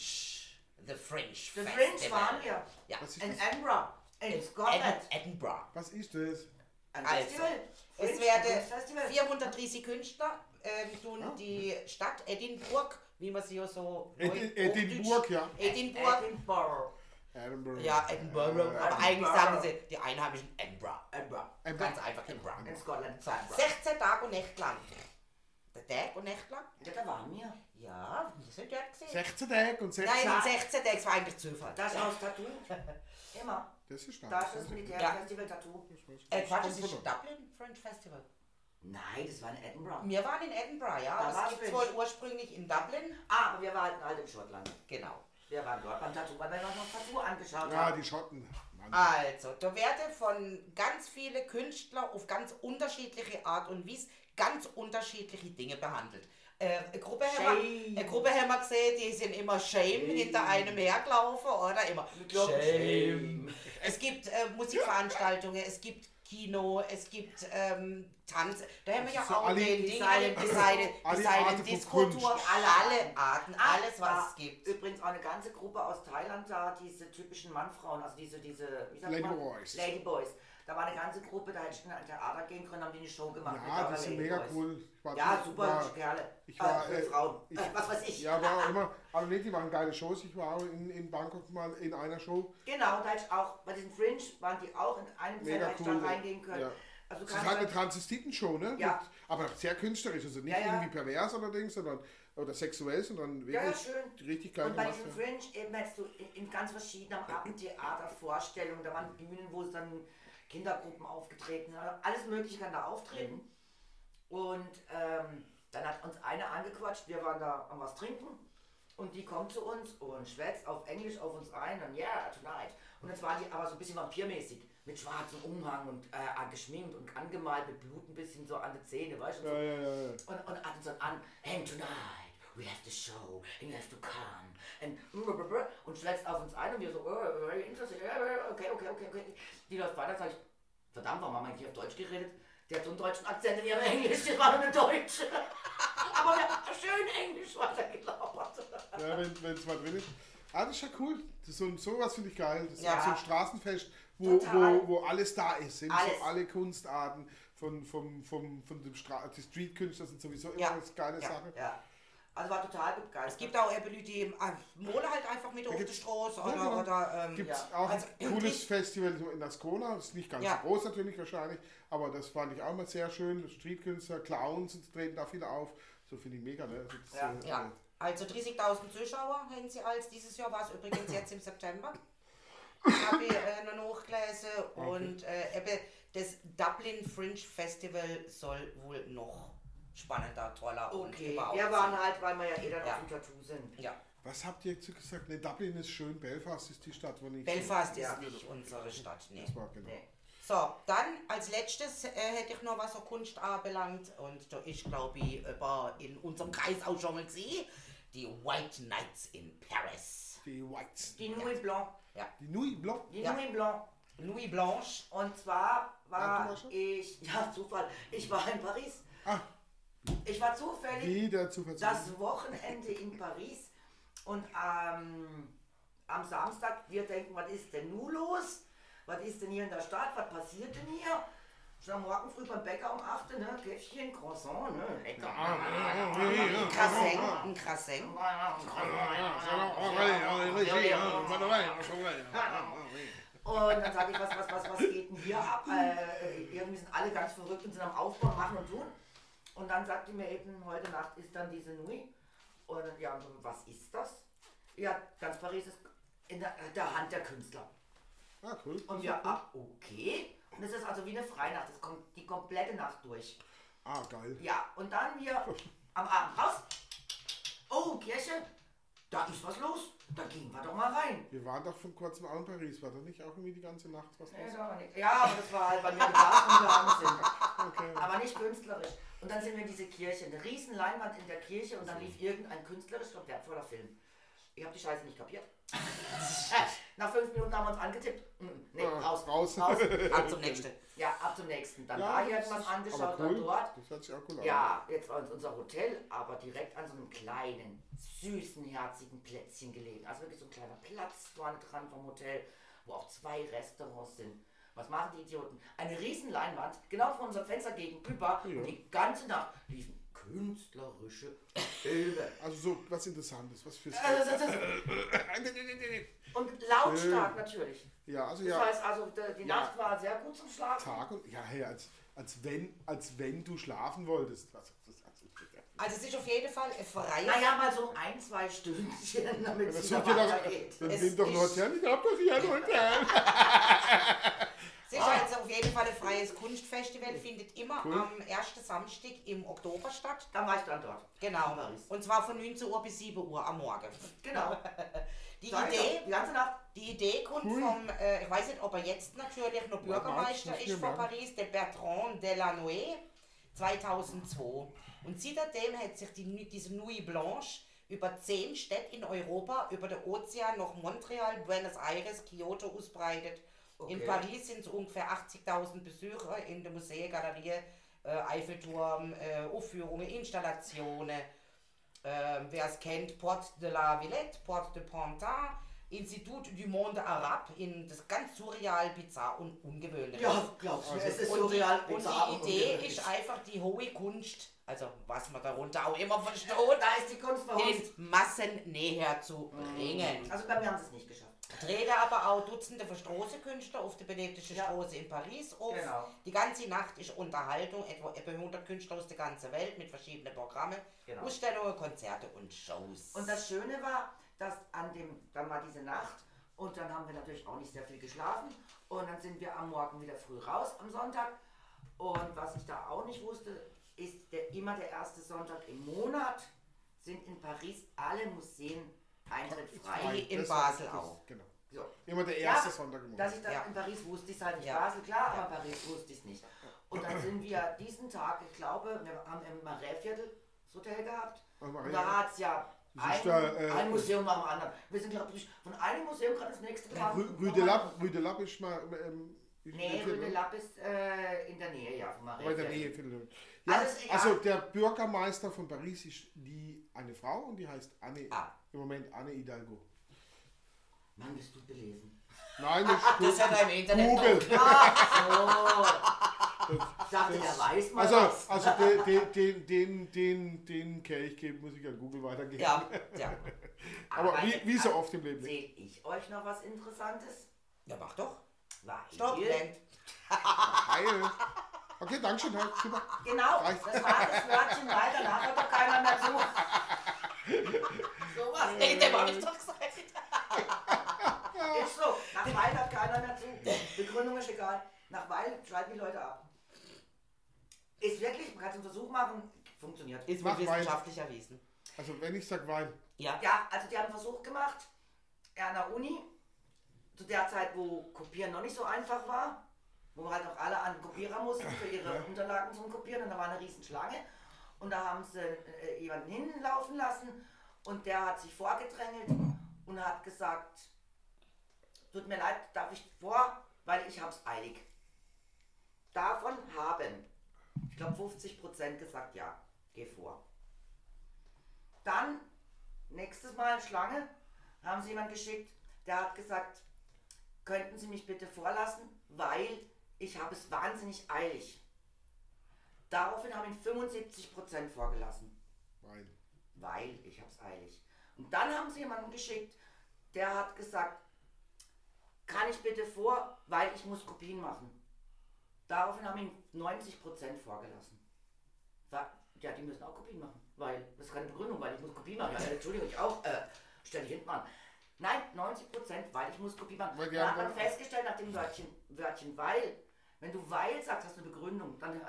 The Fringe. The Festival. Fringe waren wir. Ja. Das? Edinburgh. In Scotland. Ed Edinburgh. Was ist das? Ein Also, Festival. Es werden Kunstfestival. 430 Künstler ähm, tun Ah. die Stadt Edinburgh, wie man sie ja so Edi- neu- Edinburgh, ja. Edinburgh Edinburgh. Edinburgh. Ja, Edinburgh. Äh, aber eigentlich sagen sie die Einheimischen Edinburgh. Edinburgh. Edinburgh. Ganz einfach Edinburgh. In Scotland. So, Edinburgh. 16 Tage und Nächte lang. Der Tag und Nächte lang? Ja, da waren wir. Ja, wir sind dort gesehen. 16 Tage und 16 Nein, 16 Tage, es war eigentlich Zufall. Das ist aus Tattoo. Immer. Das ist stark. Das ist das Militärfestival Tattoo. Äh, Quatsch, das ist von Dublin French Festival. Nein, das war in Edinburgh. Wir waren in Edinburgh, ja. Da aber war's es gibt French. wohl ursprünglich in Dublin. Ah, aber wir waren halt in Schottland. Genau. Wir waren dort beim Tattoo, weil wir uns noch Tattoo angeschaut Ja, haben. die Schotten. Mann. Also, da werden von ganz viele Künstler auf ganz unterschiedliche Art und Weise ganz unterschiedliche Dinge behandelt. Äh, eine, Gruppe haben wir, Shame. eine Gruppe haben wir gesehen, die sind immer Shame hinter einem hergelaufen oder immer Shame. Es gibt äh, Musikveranstaltungen, es gibt Kino, es gibt ähm, Tanz. Da haben wir ja auch alle- den die Ding, Alle Disco Tour, Kunst. alle, alle Arten, alles was es gibt. Übrigens auch eine ganze Gruppe aus Thailand da, diese typischen Mannfrauen, also diese, diese, wie sagt man? Ladyboys. Ladyboys. Da war eine ganze Gruppe, da hätte ich in ein Theater gehen können, haben die eine Show gemacht. Ja, die sind mega cool. Ja, super war- Kerle. ich war, äh, äh, Frauen. ich- äh, was weiß ich. Ja, war auch immer, aber nee, die waren geile Shows. Ich war auch in, in Bangkok mal in einer Show. Genau, da hätte ich auch, bei diesem Fringe waren die auch in einem Zelt, cool. da reingehen können. Ja. Also Es ist halt eine ich Transvestiten-Show, ne? Ja. Mit, aber sehr künstlerisch. Also nicht Ja, ja. irgendwie pervers allerdings, sondern oder sexuell, sondern Ja, ja, wirklich schön. richtig geil Und bei gemacht. diesem. Fringe eben hättest du in, in ganz verschiedenen Abendtheater Vorstellungen, da waren Bühnen, wo es dann Kindergruppen aufgetreten alles Mögliche kann da auftreten. Und ähm, dann hat uns eine angequatscht, wir waren da am was trinken und die kommt zu uns und schwätzt auf Englisch auf uns ein und yeah, tonight. Und jetzt war die aber so ein bisschen vampirmäßig, mit schwarzem Umhang und äh, geschminkt und angemalt mit Blut ein bisschen so an die Zähne, weißt du? und so. Ja, ja, ja. Und, und hat uns dann an, and tonight we have the show and you have to come. And, und schlägt auf uns ein und wir so, oh, very interesting, okay, okay, okay, okay. Die läuft weiter, sag ich, verdammt, warum haben wir eigentlich auf Deutsch geredet? Die hat so einen deutschen Akzent in ihrem Englisch, die war eine Deutsche. Aber wir haben schön Englisch weitergelabert. Ja, wenn es mal drin ist. Ah, das ist ja cool. Das ist so, sowas finde ich geil. Das ist Ja. so ein Straßenfest, wo, Total. wo, wo alles da ist. Sind Alles. so alle Kunstarten von, vom, vom, von dem Stra die Streetkünstler sind sowieso immer Ja. eine geile Ja. Sache. Ja. Also war total begeistert. Es gibt auch eben Leute, die äh, malen halt einfach mit auf der gibt's- Straße Ja, oder, genau. oder ähm, Gibt es Ja. auch Also, ein cooles ich- Festival so in der Skola, das ist nicht ganz Ja. so groß natürlich wahrscheinlich, aber das fand ich auch mal sehr schön. Streetkünstler, Clowns treten da viele auf. So finde ich mega, ne? Also das, Ja. äh, Ja, also 30.000 Zuschauer hätten sie als. Dieses Jahr war es übrigens jetzt im September. Habe ich äh, noch nachgelesen. Und äh, eben das Dublin Fringe Festival soll wohl noch spannender, toller und Okay, überhaupt wir waren halt, weil wir ja eh dann Ja. auf dem Tattoo sind. Ja, Was habt ihr jetzt gesagt? Ne, Dublin ist schön, Belfast ist die Stadt, wo ich. Belfast Ja. ist nicht unsere Stadt. Nee. Das war genau. Nee. So, dann als letztes äh, hätte ich noch was so Kunst anbelangt. Und da ist, glaube ich, über in unserem Kreis auch schon mal gesehen. Die White Nights in Paris. Die Whites. Die Nuit Blanc. Die Nuit Blanc. Die Ja. Nuit Blanc. Nuit Blanche. Und zwar war ich, ja Zufall, ich war in Paris. Ah, Ich war zufällig das Wochenende in Paris und ähm, am Samstag, wir denken, was ist denn nun los? Was ist denn hier in der Stadt? Was passiert denn hier? Schon am Morgen früh beim Bäcker um 8 Uhr, ne? Käffchen, Croissant, ne? Lecker. Ein Krasseng. Ein Krasseng. Und dann sage ich, was, was, was, was geht denn hier ab? Äh, irgendwie sind alle ganz verrückt und sind am Aufbau, machen und tun. Und dann sagt die mir eben, heute Nacht ist dann diese Nuit. Und ja, was ist das? Ja, ganz Paris ist in der, der Hand der Künstler. Ah, cool. Und wir, ah, okay. Und es ist also wie eine Freinacht, es kommt die komplette Nacht durch. Ah, geil. Ja, und dann wir am Abend raus. Oh, Kirche, da ist was los. Da gehen wir doch mal rein. Wir waren doch vor kurzem auch in Paris. War da nicht auch irgendwie die ganze Nacht was Ja, los? das war nicht- Ja, aber das war halt, weil wir gegangen sind. Okay. Aber nicht künstlerisch. Und dann sind wir in diese Kirche, eine riesen Leinwand in der Kirche und dann lief irgendein künstlerisch und wertvoller Film. Ich habe die Scheiße nicht kapiert. Nach fünf Minuten haben wir uns angetippt. Mm, Nee, Ah, raus. raus. raus. Ab zum nächsten. Ja, ab zum nächsten. Dann Ja, da hier hat ist angeschaut, aber dann cool. dort. Das hört sich auch cool. Ja, jetzt war uns unser Hotel, aber direkt an so einem kleinen, süßen, herzigen Plätzchen gelegen. Also wirklich so ein kleiner Platz vorne dran vom Hotel, wo auch zwei Restaurants sind. Was machen die Idioten? Eine riesen Leinwand, genau vor unserem Fenster gegenüber. Ja. Und die ganze Nacht liefen künstlerische Bilder. Also so was Interessantes, was fürs. Also das und lautstark natürlich. Ja, also Das ja. heißt also, die Ja. Nacht war sehr gut zum Schlafen. Tag und ja, hey, als, als wenn als wenn du schlafen wolltest. Was, das, Also es ist auf jeden Fall freies... Naja, mal so ein, zwei Stündchen, damit es wieder weitergeht. dann nimm doch ein ist- Hotel. Ich hab doch hier ein Hotel. Es ist also auf jeden Fall ein freies Kunstfestival, findet immer Cool. am ersten Samstag im Oktober statt. Dann war ich dann dort. Genau. Und zwar von 19 Uhr bis 7 Uhr am Morgen. Genau. Die ich Idee, Die ganze Nacht. die Idee kommt Cool. vom, äh, ich weiß nicht, ob er jetzt natürlich noch Bürgermeister Marx, ist von. Paris, der Bertrand Delanoë 2002. Und seitdem hat sich die, diese Nuit Blanche über zehn Städte in Europa, über den Ozean nach Montreal, Buenos Aires, Kyoto ausbreitet. In Okay. Paris sind es ungefähr 80.000 Besucher in der Museen, Galerien, äh, Eiffelturm, äh, Aufführungen, Installationen. Ähm, Wer es kennt, Porte de la Villette, Porte de Pantin, Institut du Monde Arabe, in das ganz surreal, bizarr und ungewöhnlich. Ja, glaubst du, Also- es ist und surreal. die, und bizarr die und Idee ungewöhnlich. ist einfach die hohe Kunst, also was man darunter auch immer versteht, Da ist die Kunst uns. den Massen näher zu bringen. Also bei mir haben sie es nicht geschafft. Treten aber auch Dutzende von Straßenkünstler auf der belebtesten Ja. Straße in Paris auf. Genau. Die ganze Nacht ist Unterhaltung, etwa, etwa 100 Künstler aus der ganzen Welt mit verschiedenen Programmen, Genau. Ausstellungen, Konzerte und Shows. Und das Schöne war, dass an dem, dann war diese Nacht und dann haben wir natürlich auch nicht sehr viel geschlafen und dann sind wir am Morgen wieder früh raus am Sonntag und was ich da auch nicht wusste, ist der, immer der erste Sonntag im Monat sind in Paris alle Museen Eintritt frei. In Das- Basel das- auch. Genau. So. Immer der Ja, erste Sonntag im Dass ich das Ja. in Paris wusste, ich halt nicht Ja. Basel, klar, aber in Paris wusste ich es nicht. Und dann sind wir diesen Tag, ich glaube, wir haben im Marais-Viertel das Hotel gehabt. Und Marais- da hat es ja ein, ist da, äh, ein Museum nach dem anderen. Wir sind, glaube ich, von einem Museum gerade ins nächste gefahren. Rue de Lappe, Rue de Lappe ist mal. Ähm, ist Nee, in der Rue de Viertel, Lappe ist äh, in der Nähe, ja, von Aber in der Marais. Nähe. Ja, egal. also der Bürgermeister von Paris ist die eine Frau und die heißt Anne. Ah. Im Moment Anne Hidalgo. Mann, bist du belesen. Nein, das Das ist hat er im Internet Google. noch. So. Ich dachte, der weiß mal Also, was. also den, den, den, den, den, Kelch geben muss ich an Google weitergeben. Ja, ja. Aber wie, jetzt wie so oft im Leben. Erzähl ich euch noch was Interessantes? Ja, mach doch. Weil Stopp, lenkt. Okay, danke schön. Super. Genau, Reicht. das war das Wörtchen, weil danach hört doch keiner mehr zu. so was. Nee, dem hab ich doch gesagt. Ist so. Nach Weil hört keiner mehr zu. Begründung ist egal. Nach Weil schalten die Leute ab. Ist wirklich, man kann es einen Versuch machen, funktioniert. Ist Mach wissenschaftlich erwiesen. Also wenn ich sag Wein. Ja. Ja, also die haben einen Versuch gemacht an der Uni, zu der Zeit, wo Kopieren noch nicht so einfach war, wo halt auch alle an Kopierer mussten für ihre Unterlagen zum Kopieren und da war eine riesen Schlange und da haben sie äh, jemanden hinlaufen lassen und der hat sich vorgedrängelt und hat gesagt, tut mir leid, darf ich vor, weil ich hab's eilig. Davon haben, ich glaube 50% gesagt, ja, geh vor. Dann, nächstes Mal Schlange, haben sie jemand geschickt, der hat gesagt, könnten Sie mich bitte vorlassen, weil ich habe es wahnsinnig eilig. Daraufhin haben ihn 75% vorgelassen, Wein. weil ich habe es eilig. Und dann haben sie jemanden geschickt, der hat gesagt, kann ich bitte vor, weil ich muss Kopien machen. Daraufhin haben ihn 90% vorgelassen. Ja, die müssen auch Kopien machen, weil das ist keine Begründung, weil ich muss Kopien machen. Ja, Entschuldigung, ich auch. Äh, stell dich hinten an. Nein, 90 Prozent, weil ich muss Kopie machen. Weil Dann haben hat man dann- festgestellt nach dem Wörtchen, Wörtchen weil, wenn du weil sagst, hast du eine Begründung, dann,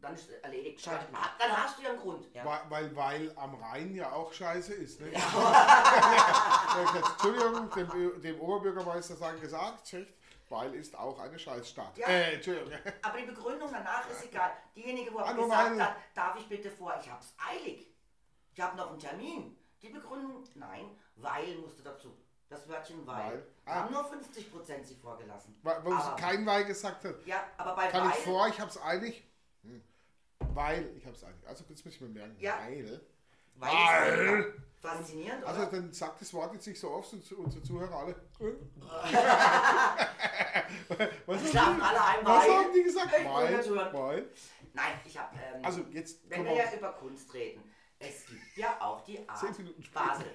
dann, ist es erledigt. Schaltet Dann, dann hast du ja einen Grund. Ja. Weil, weil, weil am Rhein ja auch scheiße ist. Ne? Ja, jetzt, Entschuldigung, dem, dem Oberbürgermeister sagen gesagt, schlecht, weil ist auch eine Scheißstadt. Ja. Äh, Entschuldigung. Aber die Begründung danach ist egal. Diejenige, wo er Hallo, gesagt weil- hat, darf ich bitte vor, ich hab's eilig. Ich habe noch einen Termin. Die Begründung, nein, weil musste dazu. Das Wörtchen weil. Weil. Ah. Haben nur 50 Prozent sie vorgelassen. Weil, wo Aber- kein Weil gesagt hat. Ja, aber bei Kann weil, ich vor, ich hab's eilig. Hm. Weil, ich hab's eilig. Also jetzt muss ich mir merken. Ja. Weil. Weil Weil. faszinierend, Also oder? dann sagt das Wort jetzt nicht so oft und unsere Zuhörer alle. was, Schlafen alle ein, was weil. haben die gesagt? Ich Weil. Weil. Nein, ich habe. Ähm, Also jetzt wenn wir wir ja über Kunst reden, es gibt ja auch die Art. Basel.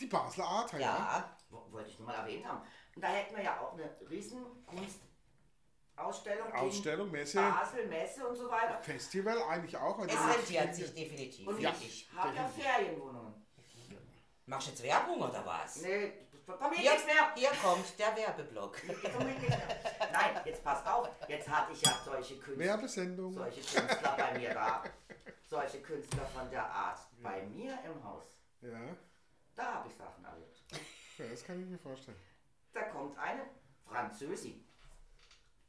Die Basler Art, ja. Ja, wo- wollte ich nur mal erwähnt haben. Und da hätten wir ja auch eine riesen Kunstausstellung. Ausstellung, Messe, Basel, Messe und so weiter. Festival eigentlich auch. Also Es rentiert sich definitiv. Und Ja. ich habe ja Ferienwohnungen. Machst du jetzt Werbung oder was? Nee, Hier, nichts mehr. hier kommt der Werbeblock. Nein, jetzt passt auf. Jetzt hatte ich ja solche Künstler. Werbesendung. solche Künstler bei mir da. Solche Künstler von der Art bei mir im Haus. Ja. Da habe ich Sachen erlebt. ja, das kann ich mir vorstellen. Da kommt eine Französin.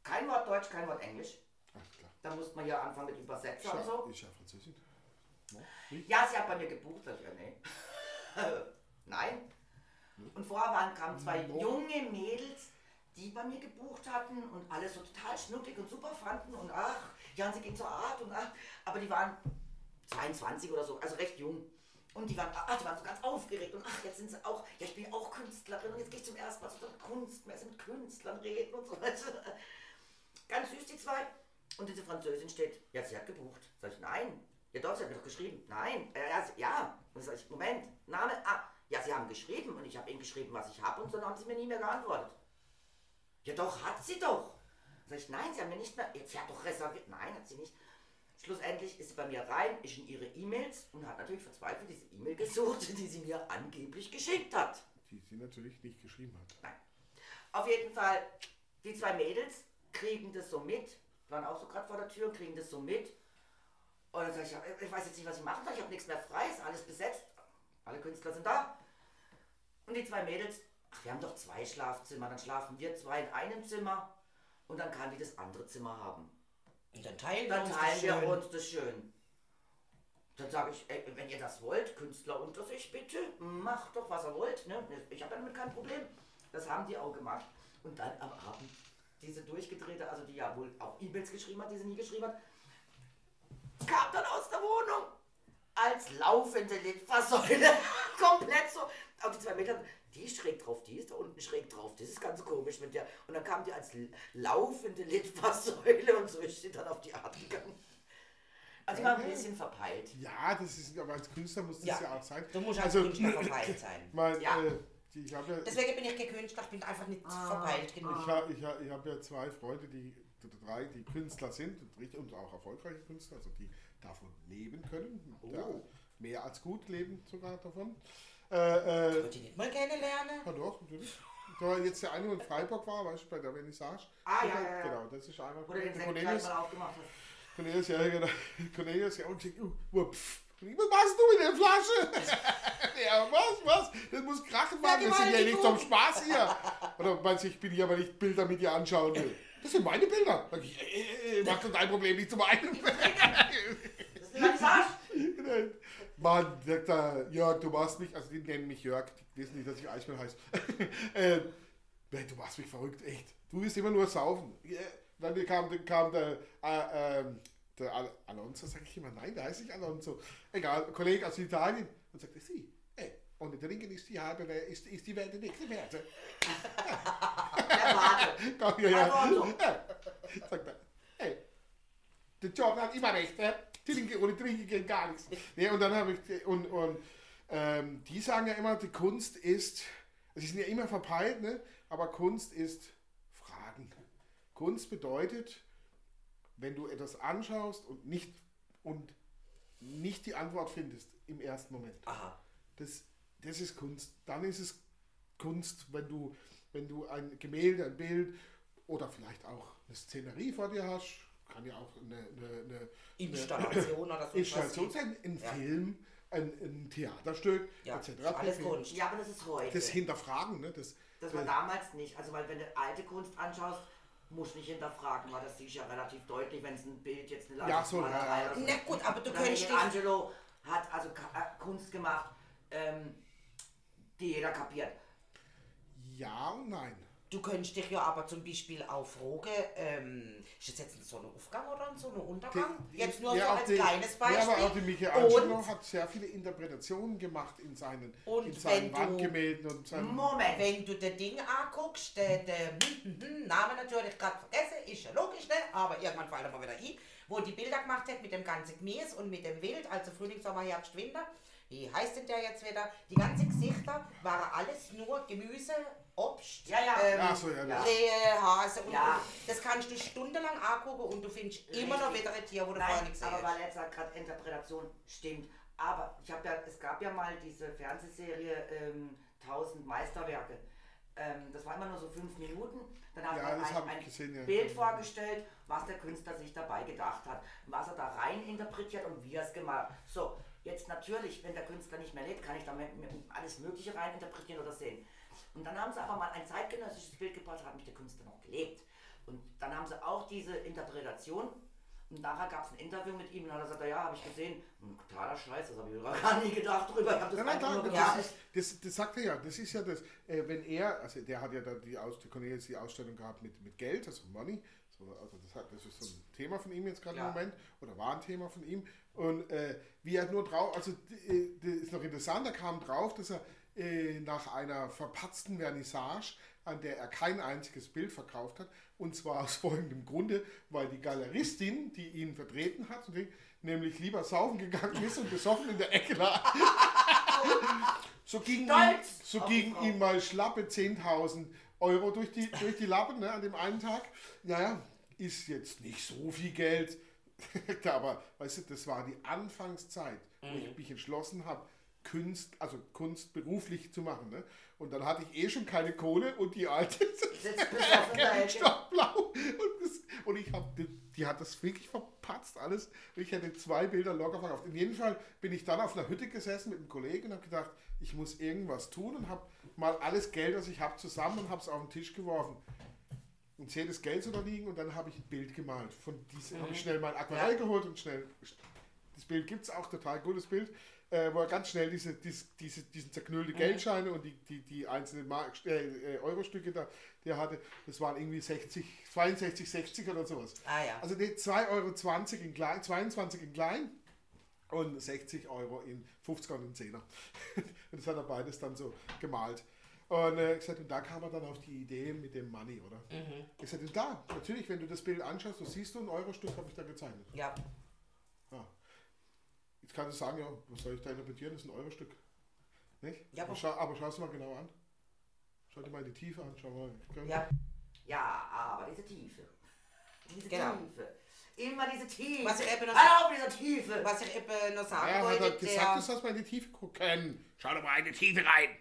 Kein Wort Deutsch, kein Wort Englisch. Ach, klar. Da musste man ja anfangen mit Übersetzer und so. ja, ist ja Französin. No? Ja, sie hat bei mir gebucht. Sag ich, ja, nee. Nein. Und vorher waren, kamen zwei junge Mädels, die bei mir gebucht hatten und alles so total schnucklig und super fanden und ach, ja, sie gehen zur Art und ach, aber die waren 22 oder so, also recht jung. Und die waren, ach, die waren so ganz aufgeregt und ach, jetzt sind sie auch, ja, ich bin auch Künstlerin und jetzt gehe ich zum ersten Mal zu einer Kunstmesse mit Künstlern reden und so weiter. Ganz süß, die zwei. Und diese Französin steht, ja, sie hat gebucht. Sag ich, nein. Ja doch, sie hat mir doch geschrieben. Nein. Äh, ja, sie- ja. Und sag ich, Moment, Name, ah, ja, sie haben geschrieben und ich habe ihnen geschrieben, was ich habe und dann haben sie mir nie mehr geantwortet. Ja doch, hat sie doch. Sag ich, nein, sie haben mir nicht mehr, sie hat doch reserviert. Nein, hat sie nicht. Schlussendlich ist sie bei mir rein, ist in ihre E-Mails und hat natürlich verzweifelt diese E-Mail gesucht, die sie mir angeblich geschickt hat. Die sie natürlich nicht geschrieben hat. Nein. Auf jeden Fall, die zwei Mädels kriegen das so mit, waren auch so gerade vor der Tür und kriegen das so mit. Und dann sage ich, ich weiß jetzt nicht, was ich machen soll, ich habe nichts mehr frei, ist alles besetzt, alle Künstler sind da. Und die zwei Mädels, ach, wir haben doch zwei Schlafzimmer, dann schlafen wir zwei in einem Zimmer und dann kann die das andere Zimmer haben. Und dann teilen wir Dann uns teilen das wir schön. uns das schön. Dann sage ich, ey, wenn ihr das wollt, Künstler unter sich, bitte, macht doch, was ihr wollt. Ne? Ich habe damit kein Problem. Das haben die auch gemacht. Und dann aber haben diese durchgedrehte, also die ja wohl auch E-Mails geschrieben hat, die sie nie geschrieben hat, kam dann aus der Wohnung als laufende Litfaßsäule. Komplett so. Auf die zwei Meter, die schräg drauf, die ist da unten schräg drauf. Das ist ganz komisch mit der. Und dann kam die als laufende Litfaßsäule und so ist sie dann auf die Art gegangen. Also ich war ein bisschen verpeilt. Ja, das ist, aber als Künstler muss das Ja. ja, auch sein. Du musst als Also, Künstler verpeilt sein. Mein, Ja. äh, ich habe ja, Deswegen bin ich kein Künstler, ich bin einfach nicht verpeilt genug. ich hab, ich hab, ich hab ja zwei Freunde, die drei, die Künstler sind und, richtig- und auch erfolgreiche Künstler, also die davon leben können. Ja, mehr als gut leben sogar davon. Äh, äh, Wollt ihr nicht mal kennenlernen? ja doch, natürlich. Da war jetzt der eine, in Freiburg war, weißt du, bei der Vernissage. Ah, ja, ja, ja. Genau, das ist einer. Du den Cornelius, gleich mal aufgemacht hast. Cornelius, ja, genau. Cornelius, ja, und ich, uh, uh, Was machst du mit der Flasche? ja, was, was? Das muss krachen, Mann. Das sind ja nicht zum Spaß hier. Oder meinst du, ich bin hier, weil ich Bilder mit dir anschauen will? Das sind meine Bilder. Sag ich, äh, äh, äh, mach doch dein Problem nicht zum einen. Das ist eine Vernissage. Mann, sagt er, Jörg, du machst mich, also die nennen mich Jörg, die wissen nicht, dass ich Eichmann heiße. äh, du machst mich verrückt, echt. Du willst immer nur saufen. Ja, Dann kam, kam der, äh, ähm, der Al Alonso, sag ich immer, nein, der heißt nicht Alonso. Egal, Kollege aus Italien. Und sagte, sie, ey, ohne trinken ist die halbe Welt, ist, ist die Welt die nächste Werte. Der Warte. Komm, ja, ja. Alonso. ja. Sagt er, hey, der Jordan hat immer recht, ne? Trinke, ohne Trinken geht gar nichts. Nee, und dann habe ich, und, und ähm, die sagen ja immer, die Kunst ist, sie sind ja immer verpeilt, ne? aber Kunst ist Fragen. Kunst bedeutet, wenn du etwas anschaust und nicht, und nicht die Antwort findest im ersten Moment. Aha. Das, das ist Kunst. Dann ist es Kunst, wenn du, wenn du ein Gemälde, ein Bild oder vielleicht auch eine Szenerie vor dir hast. Kann ja auch eine, eine, eine Installation oder so. Installation sein, ein Ja. Film, ein, ein Theaterstück, Ja, etc. alles. Kunst. Ja, aber das ist heute. Das Hinterfragen, ne? das, Das war damals nicht. Also, weil wenn du alte Kunst anschaust, musst du nicht hinterfragen, weil das siehst du ja relativ deutlich, wenn es ein Bild jetzt eine Ja, so, ja, oder so. Na gut, aber du könntest. Michelangelo hat also Ka- äh, Kunst gemacht, ähm, die jeder kapiert. ja und nein. Du könntest dich ja aber zum Beispiel auch fragen, ähm, ist das jetzt ein Sonnenaufgang oder ein Sonnenuntergang? Die- jetzt nur ja, so als die- kleines Beispiel. Ja, aber auch die Michelangelo Und- hat sehr viele Interpretationen gemacht in seinen, in seinen Wandgemälden und seinen. Moment. Wenn du das Ding anguckst, der, der hm, hm, hm, Name natürlich gerade vergessen, ist ja logisch, ne? aber irgendwann er mal wieder ein, wo die Bilder gemacht hat mit dem ganzen Gemüse und mit dem Wild, also Frühling, Sommer, Herbst, Winter. Wie heißt denn der jetzt wieder? Die ganzen Gesichter waren alles nur Gemüse, Obst, Ja, ja. ähm, Ach so, ja, ja. Rehe, Hase und, Ja. und das kannst du stundenlang angucken und du findest immer noch wieder ein Tier, wo du Nein, nicht gesehen aber hast. weil er sagt gerade Interpretation stimmt. Aber ich habe ja, es gab ja mal diese Fernsehserie ähm, 1000 Meisterwerke. Ähm, das war immer nur so fünf Minuten. Dann hat Ja, man ein, ein gesehen, ja. Bild vorgestellt, was der Künstler sich dabei gedacht hat, was er da rein interpretiert und wie er es gemacht hat. So, jetzt natürlich, wenn der Künstler nicht mehr lebt, kann ich da alles Mögliche rein interpretieren oder sehen. Und dann haben sie aber mal ein zeitgenössisches Bild gebracht, hat mich der Künstler noch gelebt. Und dann haben sie auch diese Interpretation und nachher gab es ein Interview mit ihm und dann hat er gesagt, ja, habe ich gesehen, ein totaler Scheiß, das habe ich überhaupt gar nie gedacht drüber. Ich das Nein, nein, nein, das, ist, das, das sagt er ja. Das ist ja das, äh, wenn er, also der hat ja da die, Aus, Cornelius die Ausstellung gehabt mit, mit Geld, also Money. So, also das, hat, das ist so ein Thema von ihm jetzt gerade Ja. im Moment, oder war ein Thema von ihm. Und äh, wie er nur drauf, also äh, das ist noch interessant, er kam drauf, dass er äh, nach einer verpatzten Vernissage, an der er kein einziges Bild verkauft hat, und zwar aus folgendem Grunde, weil die Galeristin, die ihn vertreten hat, nämlich lieber saufen gegangen ist und besoffen in der Ecke lag. So ging, ihm, so auf die ging Frau. ihm mal schlappe 10.000 Euro durch die, durch die Lappen ne, an dem einen Tag. Naja, ist jetzt nicht so viel Geld. Aber weißt du, das war die Anfangszeit, wo Mhm. ich mich entschlossen habe, Kunst, also Kunst beruflich zu machen. Ne? Und dann hatte ich eh schon keine Kohle und die alte stockblau. Und, das, und ich habe, die, die hat das wirklich verpatzt alles. Ich hätte zwei Bilder locker verkauft. In jedem Fall bin ich dann auf einer Hütte gesessen mit einem Kollegen und habe gedacht, ich muss irgendwas tun und habe mal alles Geld, das ich habe, zusammen und habe es auf den Tisch geworfen. Und sehe das Geld so da liegen und dann habe ich ein Bild gemalt. Von diesem habe ich schnell mein Aquarell geholt und schnell. Das Bild gibt es auch, total gutes Bild. Äh, wo er ganz schnell diese, diese, diese, diesen zerknüllte Geldscheine und die, die, die einzelnen Mark, äh, äh, Euro-Stücke da, die er hatte, das waren irgendwie 60, 62, 60 oder sowas. Ah ja. Also nee, 2,20 Euro in klein, 22 in klein und 60 Euro in 50er und in 10er. und das hat er beides dann so gemalt. Und, äh, gesagt, und da kam er dann auf die Idee mit dem Money, oder? Ich sagte, und da, natürlich, wenn du das Bild anschaust, du siehst du ein Euro-Stück, habe ich da gezeichnet. Ja. Jetzt kannst du sagen, ja, was soll ich da interpretieren? Das ist ein Euro-Stück. Nicht? Ja, aber, schau, aber schau es mal genau an. Schau dir mal die Tiefe an. Schau mal. Ja. Ja, aber diese Tiefe. Diese Genau. Tiefe. Immer diese Tiefe. Was ich eben noch- auf diese Tiefe. Was ich eben noch sagen Ja, hat wollte, er gesagt, der, du sollst mal in die Tiefe gucken. Schau doch mal in die Tiefe rein.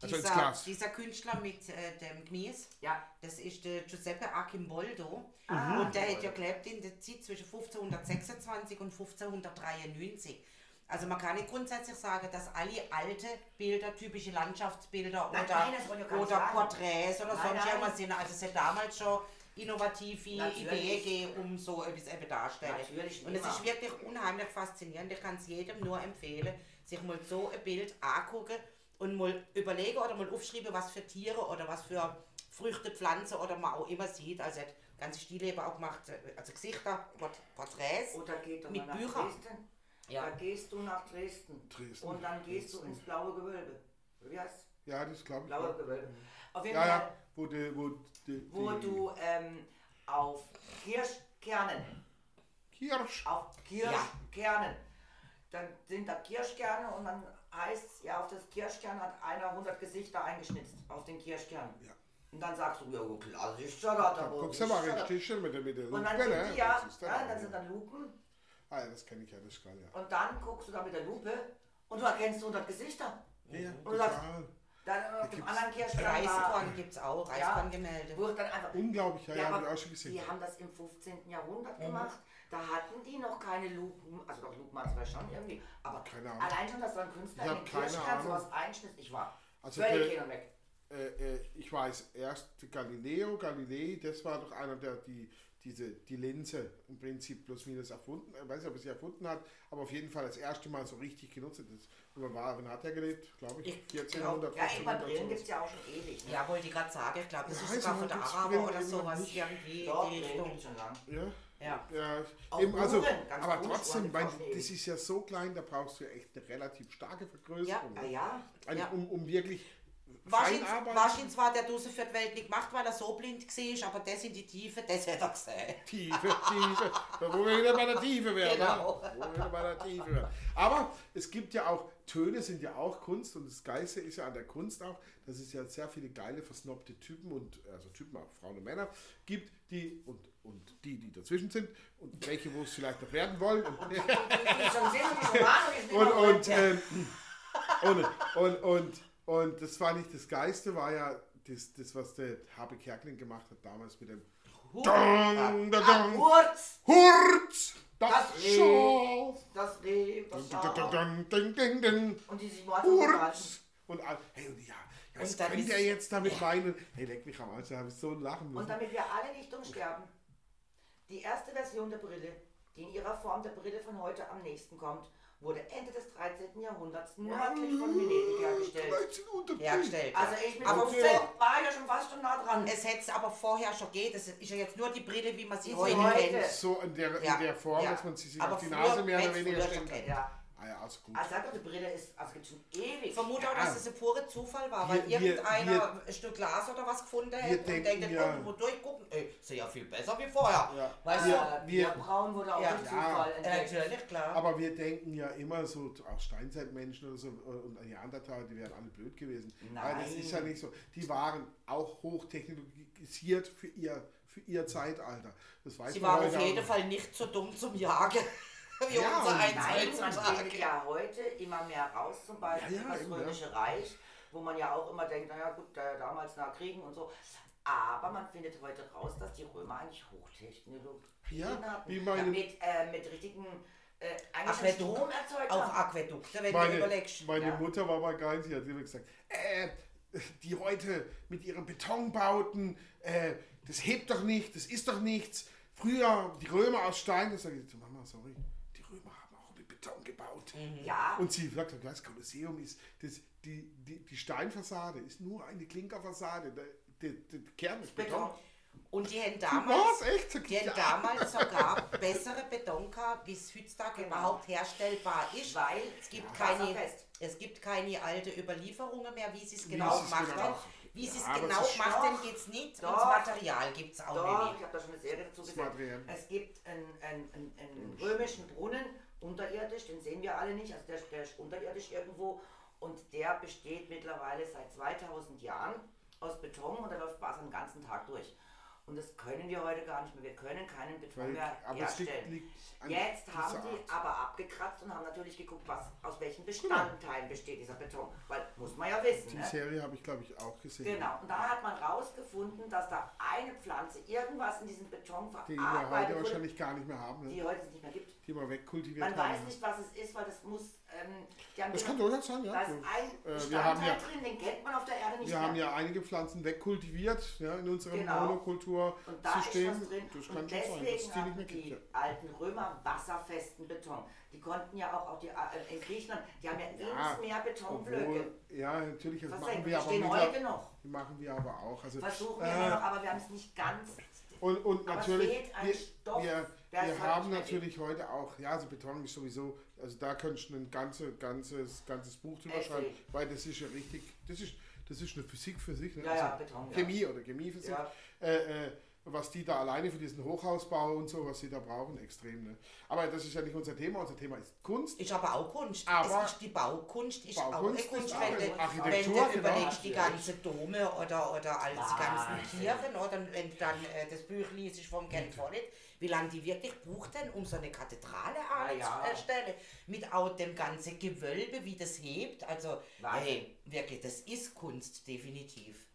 Also dieser, dieser Künstler mit äh, dem Gemüse, Ja. das ist der Giuseppe Archimboldo. Ah. und der hat ja gelebt in der Zeit zwischen 1526 und 1593. Also man kann nicht grundsätzlich sagen, dass alle alte Bilder, typische Landschaftsbilder Nein, oder, nein, oder. Porträts oder Nein, sonst irgendwas sind. Also es hat damals schon innovative. Ideen gegeben, um so etwas eben darzustellen. Natürlich, Und es ist wirklich unheimlich faszinierend. Ich kann es jedem nur empfehlen, sich mal so ein Bild angucken und mal überlegen oder mal aufschreiben, was für Tiere oder was für Früchte, Pflanzen oder man auch immer sieht. Also er hat ganze Stillleben auch gemacht, also Gesichter, Port- Porträts. Oder geht doch Mit nach Büchern. Dresden. Ja. Da gehst du nach Dresden. Dresden. Und dann gehst du Dresden. ins blaue Gewölbe. Wie heißt Ja, das glaube ich. Blaue Ja, Gewölbe. Auf jeden ja, Fall, ja. Wo, die, wo, die, wo die du ähm, auf Kirschkernen, Kirsch. auf Kirschkernen, dann sind da Kirschkerne und dann heißt ja, auf das Kirschkern hat einer 100 Gesichter eingeschnitzt, auf den Kirschkern. Ja. Und dann sagst du, ja, klar, sicher, da, da, wo, Guckst du mal da. richtig schön mit der, mit der Und dann Lupe, sind ne? die ja, Das ist der ja, dann sind dann Lupen Ah, ja, das kenne ich ja, das ist geil, ja. und dann guckst du da mit der Lupe und du erkennst 100 Gesichter. Ja, ja, Und du sagst, total. Dann auf dem anderen Kirschkern war, Reiskorn gibt es auch, Reiskorngemälde. wurde dann einfach Unglaublich, ja, ja, aber habe ich auch schon gesehen. Die haben das im 15. Jahrhundert Mhm. gemacht. Da hatten die noch keine Lupen, also doch Lupen hatten sie schon irgendwie, aber Keine Ahnung. allein schon, dass so ein Künstler Ich in den Ahnung. sowas einschnitt, ich war Also völlig hin und weg. Äh, äh, ich weiß, erst Galileo, Galilei, das war doch einer, der die, diese, die Linse im Prinzip bloß minus erfunden, ich weiß nicht, ob er sie erfunden hat, aber auf jeden Fall das erste Mal so richtig genutzt hat. Und war, wann hat er gelebt? Glaube ich, Ich 1400, Ja, ich meine, 1500, Brillen gibt es ja auch schon ewig. Ne? Ja, wollte ich gerade sagen, ich glaube, das Ja, ist sogar von der Araber oder sowas irgendwie Doch, die Richtung. schon lange. Ja. Ja. Ja, eben, also, Uhren, aber trotzdem, weil das ist ja so klein, da brauchst du ja echt eine relativ starke Vergrößerung. Ne? ja, Ein- Ja. Um, um wirklich Wahrscheinlich, war der Dose für die Welt nicht gemacht, weil er so blind war, aber das in die Tiefe, das hätte er gesehen. Tiefe, Tiefe. Da wo wir wieder bei der Tiefe wären. Genau. Ne? Wo wir wieder bei der Tiefe wären. Aber es gibt ja auch, Töne sind ja auch Kunst und das Geiste ist ja an der Kunst auch, dass es ja sehr viele geile, versnobte Typen und, also Typen auch Frauen und Männer gibt, die und, und die, die dazwischen sind und welche, wo es vielleicht noch werden wollen. Und, ähm, und, und, und, und das war nicht das Geiste, war ja das, das was der Habe Kerkeling gemacht hat damals mit dem Kurz, Hurz, das Das Reh. Schaf. das Reh, das Schaf. ding, ding, ding. Und die. Hurz. Und all- hey, und ja, was Und ist- er jetzt damit meinen? Hey, leck mich am Arsch, da habe ich so lachen Und müssen. damit wir alle nicht umsterben, die erste Version der Brille, die in ihrer Form der Brille von heute am nächsten kommt, wurde Ende des 13. Jahrhunderts nördlich von Venedig hergestellt. 1300 Hergestellt. Also ich mit Aber 15 vor- war ja schon fast schon nah dran. Es hätte es aber vorher schon geht. Das ist ja jetzt nur die Brille, wie man sie heute heute- kennt. So in der, Ja, in der Form, ja. dass man sie sich Aber auf die Nase mehr oder weniger stellen kann. ja. Ah ja, also gut. Also die Brille ist, also es gibt schon ewig. Ich vermute auch, Ja. dass das ein purer Zufall war, Wir- weil wir- irgendeiner ein Stück Glas oder was gefunden hat und denkt, ja- irgendwo durchgucken, ey, ist ja viel besser wie vorher. Ja. Weißt äh, du? wir- Bierbrauen wurde auch Ja. durch Ja. Zufall Äh, entdeckt. Natürlich, klar. Aber wir denken ja immer so, auch Steinzeitmenschen oder so und Neandertaler, die wären alle blöd gewesen. Aber das Nein. ist ja nicht so. Die waren auch hochtechnologisiert für ihr, für ihr Zeitalter. Das weiß Sie waren auf jeden auch. Fall nicht so dumm zum Jagen. Wie Ja, unser eins Nein, man findet ja heute immer mehr raus, zum Beispiel Ja, ja, das Römische Reich, wo man ja auch immer denkt, naja gut, äh, damals nach Kriegen und so. Aber man findet heute raus, dass die Römer eigentlich Hochtechnologie Ja, hatten. wie meine- ja, mit, äh, mit richtigen äh. Strom erzeugt haben. Aquädukte, wenn du Meine, überlegst. meine Ja. Mutter war mal geil, sie hat immer gesagt, äh, die heute mit ihren Betonbauten, äh, das hebt doch nicht, das ist doch nichts. Früher die Römer aus Stein, das sage ich zu Mama, sorry, die Römer haben auch gebaut. Ja, Und sie sagt, das Kolosseum ist, das, die, die, die Steinfassade ist nur eine Klinkerfassade. Der, der, der Kern ist Beton. Beton. Und die haben damals, die haben damals sogar bessere Beton gehabt, wie es heutzutage Genau. überhaupt herstellbar ist. Weil es gibt ja, keine, es gibt keine alte Überlieferungen mehr, wie sie es Wie genau sie es gemacht genau haben. machen. Wie sie es genau doch- haben, geht es nicht. Und doch- das Material gibt es auch Doch, nicht. ich habe da schon eine Serie dazu gesehen. Es gibt einen, einen, einen, einen römischen Brunnen unterirdisch, den sehen wir alle nicht, also der, der ist unterirdisch irgendwo und der besteht mittlerweile seit 2000 Jahren aus Beton und da läuft Wasser den ganzen Tag durch. Und das können wir heute gar nicht mehr. Wir können keinen Beton mehr aber liegt, herstellen. liegt an Jetzt haben die aber abgekratzt und haben natürlich geguckt, was, aus welchen Bestandteilen besteht dieser Beton. Weil, muss man ja wissen. Die ne? Serie habe ich, glaube ich, auch gesehen. Genau, und da hat man rausgefunden, dass da eine Pflanze irgendwas in diesem Beton Die wir heute verarbeitet wurde, wahrscheinlich gar nicht mehr haben. die Ne? heute es nicht mehr gibt. Die wir wegkultiviert Man weiß nicht, was es ist, weil das muss. Ähm, die Das kann durchaus sein, ja. Da ist ein Äh, Bestandteil drin, den kennt man auf der Erde nicht Wir mehr. haben ja einige Pflanzen wegkultiviert ja, in unserem Genau. Monokultursystem. Und da ist was drin. Das kann und schon sein, deswegen haben mehr die alten Römer wasserfesten Beton. Die konnten ja auch, auch die, äh, in Griechenland, die haben ja, Ja, ins Meer Betonblöcke. Ja, natürlich, das machen wir aber mittler- heute noch. machen wir aber auch. Also, Versuchen wir äh, noch, aber wir haben es nicht ganz. Und, und natürlich, wir, Stoff, wir, wir haben mehr natürlich heute auch, ja, also Beton ist sowieso, also da könntest du ein ganze, ganzes, ganzes Buch drüber Essay. schreiben, weil das ist ja richtig, das ist, das ist eine Physik für sich, ne? Ja, ja, Beton, ja. Chemie oder Chemiephysik. Ja. Äh, äh, was die da alleine für diesen Hochhausbau und so, was sie da brauchen, extrem. Ne? Aber das ist ja nicht unser Thema, unser Thema ist Kunst. Ist aber auch Kunst. Aber- es ist die Baukunst ist Baukunst auch eine ist Kunst, auch wenn, du, wenn Architektur, du genau. überlegst, die ganzen Dome oder, oder als die ganzen. Kirchen oder wenn du dann äh, das Buch liest vom Ken Follett, wie lange die wirklich brauchten, um so eine Kathedrale Ah, ja. zu erstellen. Mit auch dem ganzen Gewölbe, wie das hebt. Also, hey, wirklich, das ist Kunst, definitiv.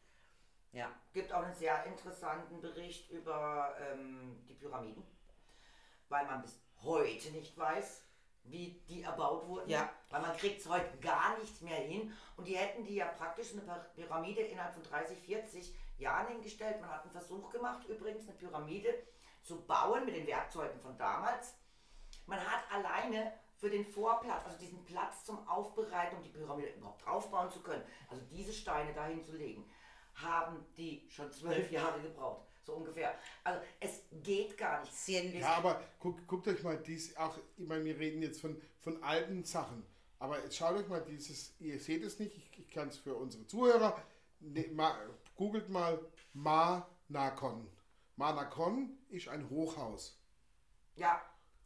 Ja. gibt auch einen sehr interessanten Bericht über ähm, die Pyramiden, weil man bis heute nicht weiß, wie die erbaut wurden. Ja. Weil man kriegt es heute gar nicht mehr hin. Und die hätten die ja praktisch eine Py- Pyramide innerhalb von 30, 40 Jahren hingestellt. Man hat einen Versuch gemacht, übrigens eine Pyramide, zu bauen mit den Werkzeugen von damals. Man hat alleine für den Vorplatz, also diesen Platz zum Aufbereiten, um die Pyramide überhaupt aufbauen zu können, also diese Steine dahin zu legen, haben die schon zwölf Jahre gebraucht. So ungefähr. Also es geht gar nicht. Ja, aber guck, guckt euch mal dies auch, ich meine, wir reden jetzt von, von alten Sachen, aber jetzt schaut euch mal dieses, ihr seht es nicht, ich, ich kann es für unsere Zuhörer, ne, ma, googelt mal Manakon. Manakon ist ein Hochhaus. Ja,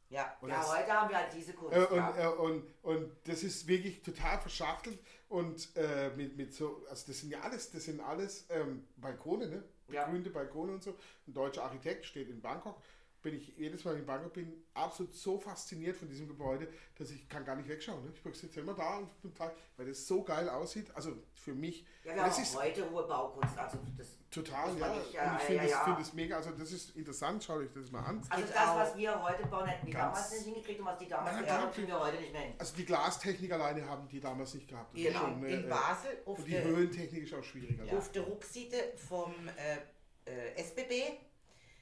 Ja. Und ja das- heute haben wir halt diese Kunst. Äh, und, ja. äh, und, und das ist wirklich total verschachtelt und äh, mit, mit so, also das sind ja alles, das sind alles ähm, Balkone, ne? Ja. Begrünte Balkone und so. Ein deutscher Architekt steht in Bangkok. Bin ich jedes Mal in Bangkok bin absolut so fasziniert von diesem Gebäude, dass ich kann gar nicht wegschauen. Ne? Ich sitze immer da und bin total, weil das so geil aussieht. Also für mich, ja, wir haben das ist heute hohe Baukunst. Also das, total, ja. nicht, ja, und ich ja, finde ja, es ja. find es mega. Also das ist interessant. Schaut euch das mal an. also das, auch. was wir heute bauen, hätten die damals nicht hingekriegt und was die damals Ja, gehabt haben, kriegen wir heute nicht mehr hin. Also die Glastechnik alleine haben die damals nicht gehabt. Das Genau. schon, äh, In äh, Basel auf Und die der, Höhentechnik ist auch schwieriger. auf der Rückseite vom äh, äh, SBB,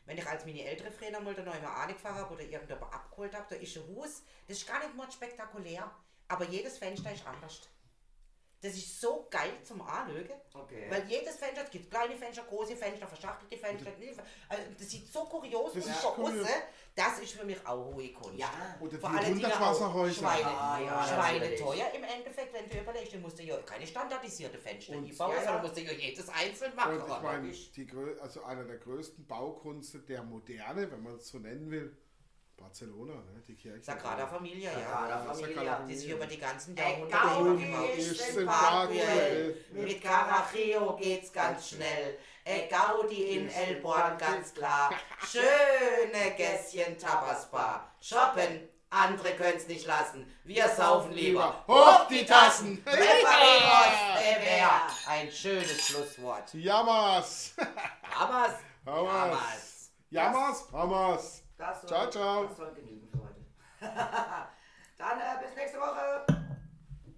wenn ich als meine ältere Trainer mal da neu mal angefahren habe oder irgendjemand abgeholt habe, da ist ein Haus, das ist gar nicht mal spektakulär, aber jedes Fenster ist anders. Das ist so geil zum Anlögen, Okay. weil jedes Fenster, es gibt kleine Fenster, große Fenster, verschachtelte Fenster, also das sieht so kurios Das aus das ist für mich auch hohe Kunst. Ja. Oder Vor auch Hundertwasserhäuser. Schweine, Ah, ja, Schweine teuer im Endeffekt, wenn du überlegst, du musst ja keine standardisierte Fenster Und- einbauen, Ja, ja. sondern musst du ja jedes einzeln machen. Und ich meine, die, also einer der größten Baukunst der Moderne, wenn man es so nennen will, Barcelona, ne? die Kirche. Sagrada Familia, ja. Sagrada Familia. Die sich über die ganzen Jahrhunderte Park, Mit Caracheo geht's ganz schnell. Äh, Gaudi in Elborn ganz klar. Schöne Gässchen Tapasbar. Shoppen, andere können's nicht lassen. Wir saufen lieber. Hoch die Tassen! Bewer. Ein schönes Schlusswort. Jammers! Hamas. Hamas! Jammers! Hamas! Das soll, Ciao, ciao. Das soll genügen für heute. Dann äh, bis nächste Woche.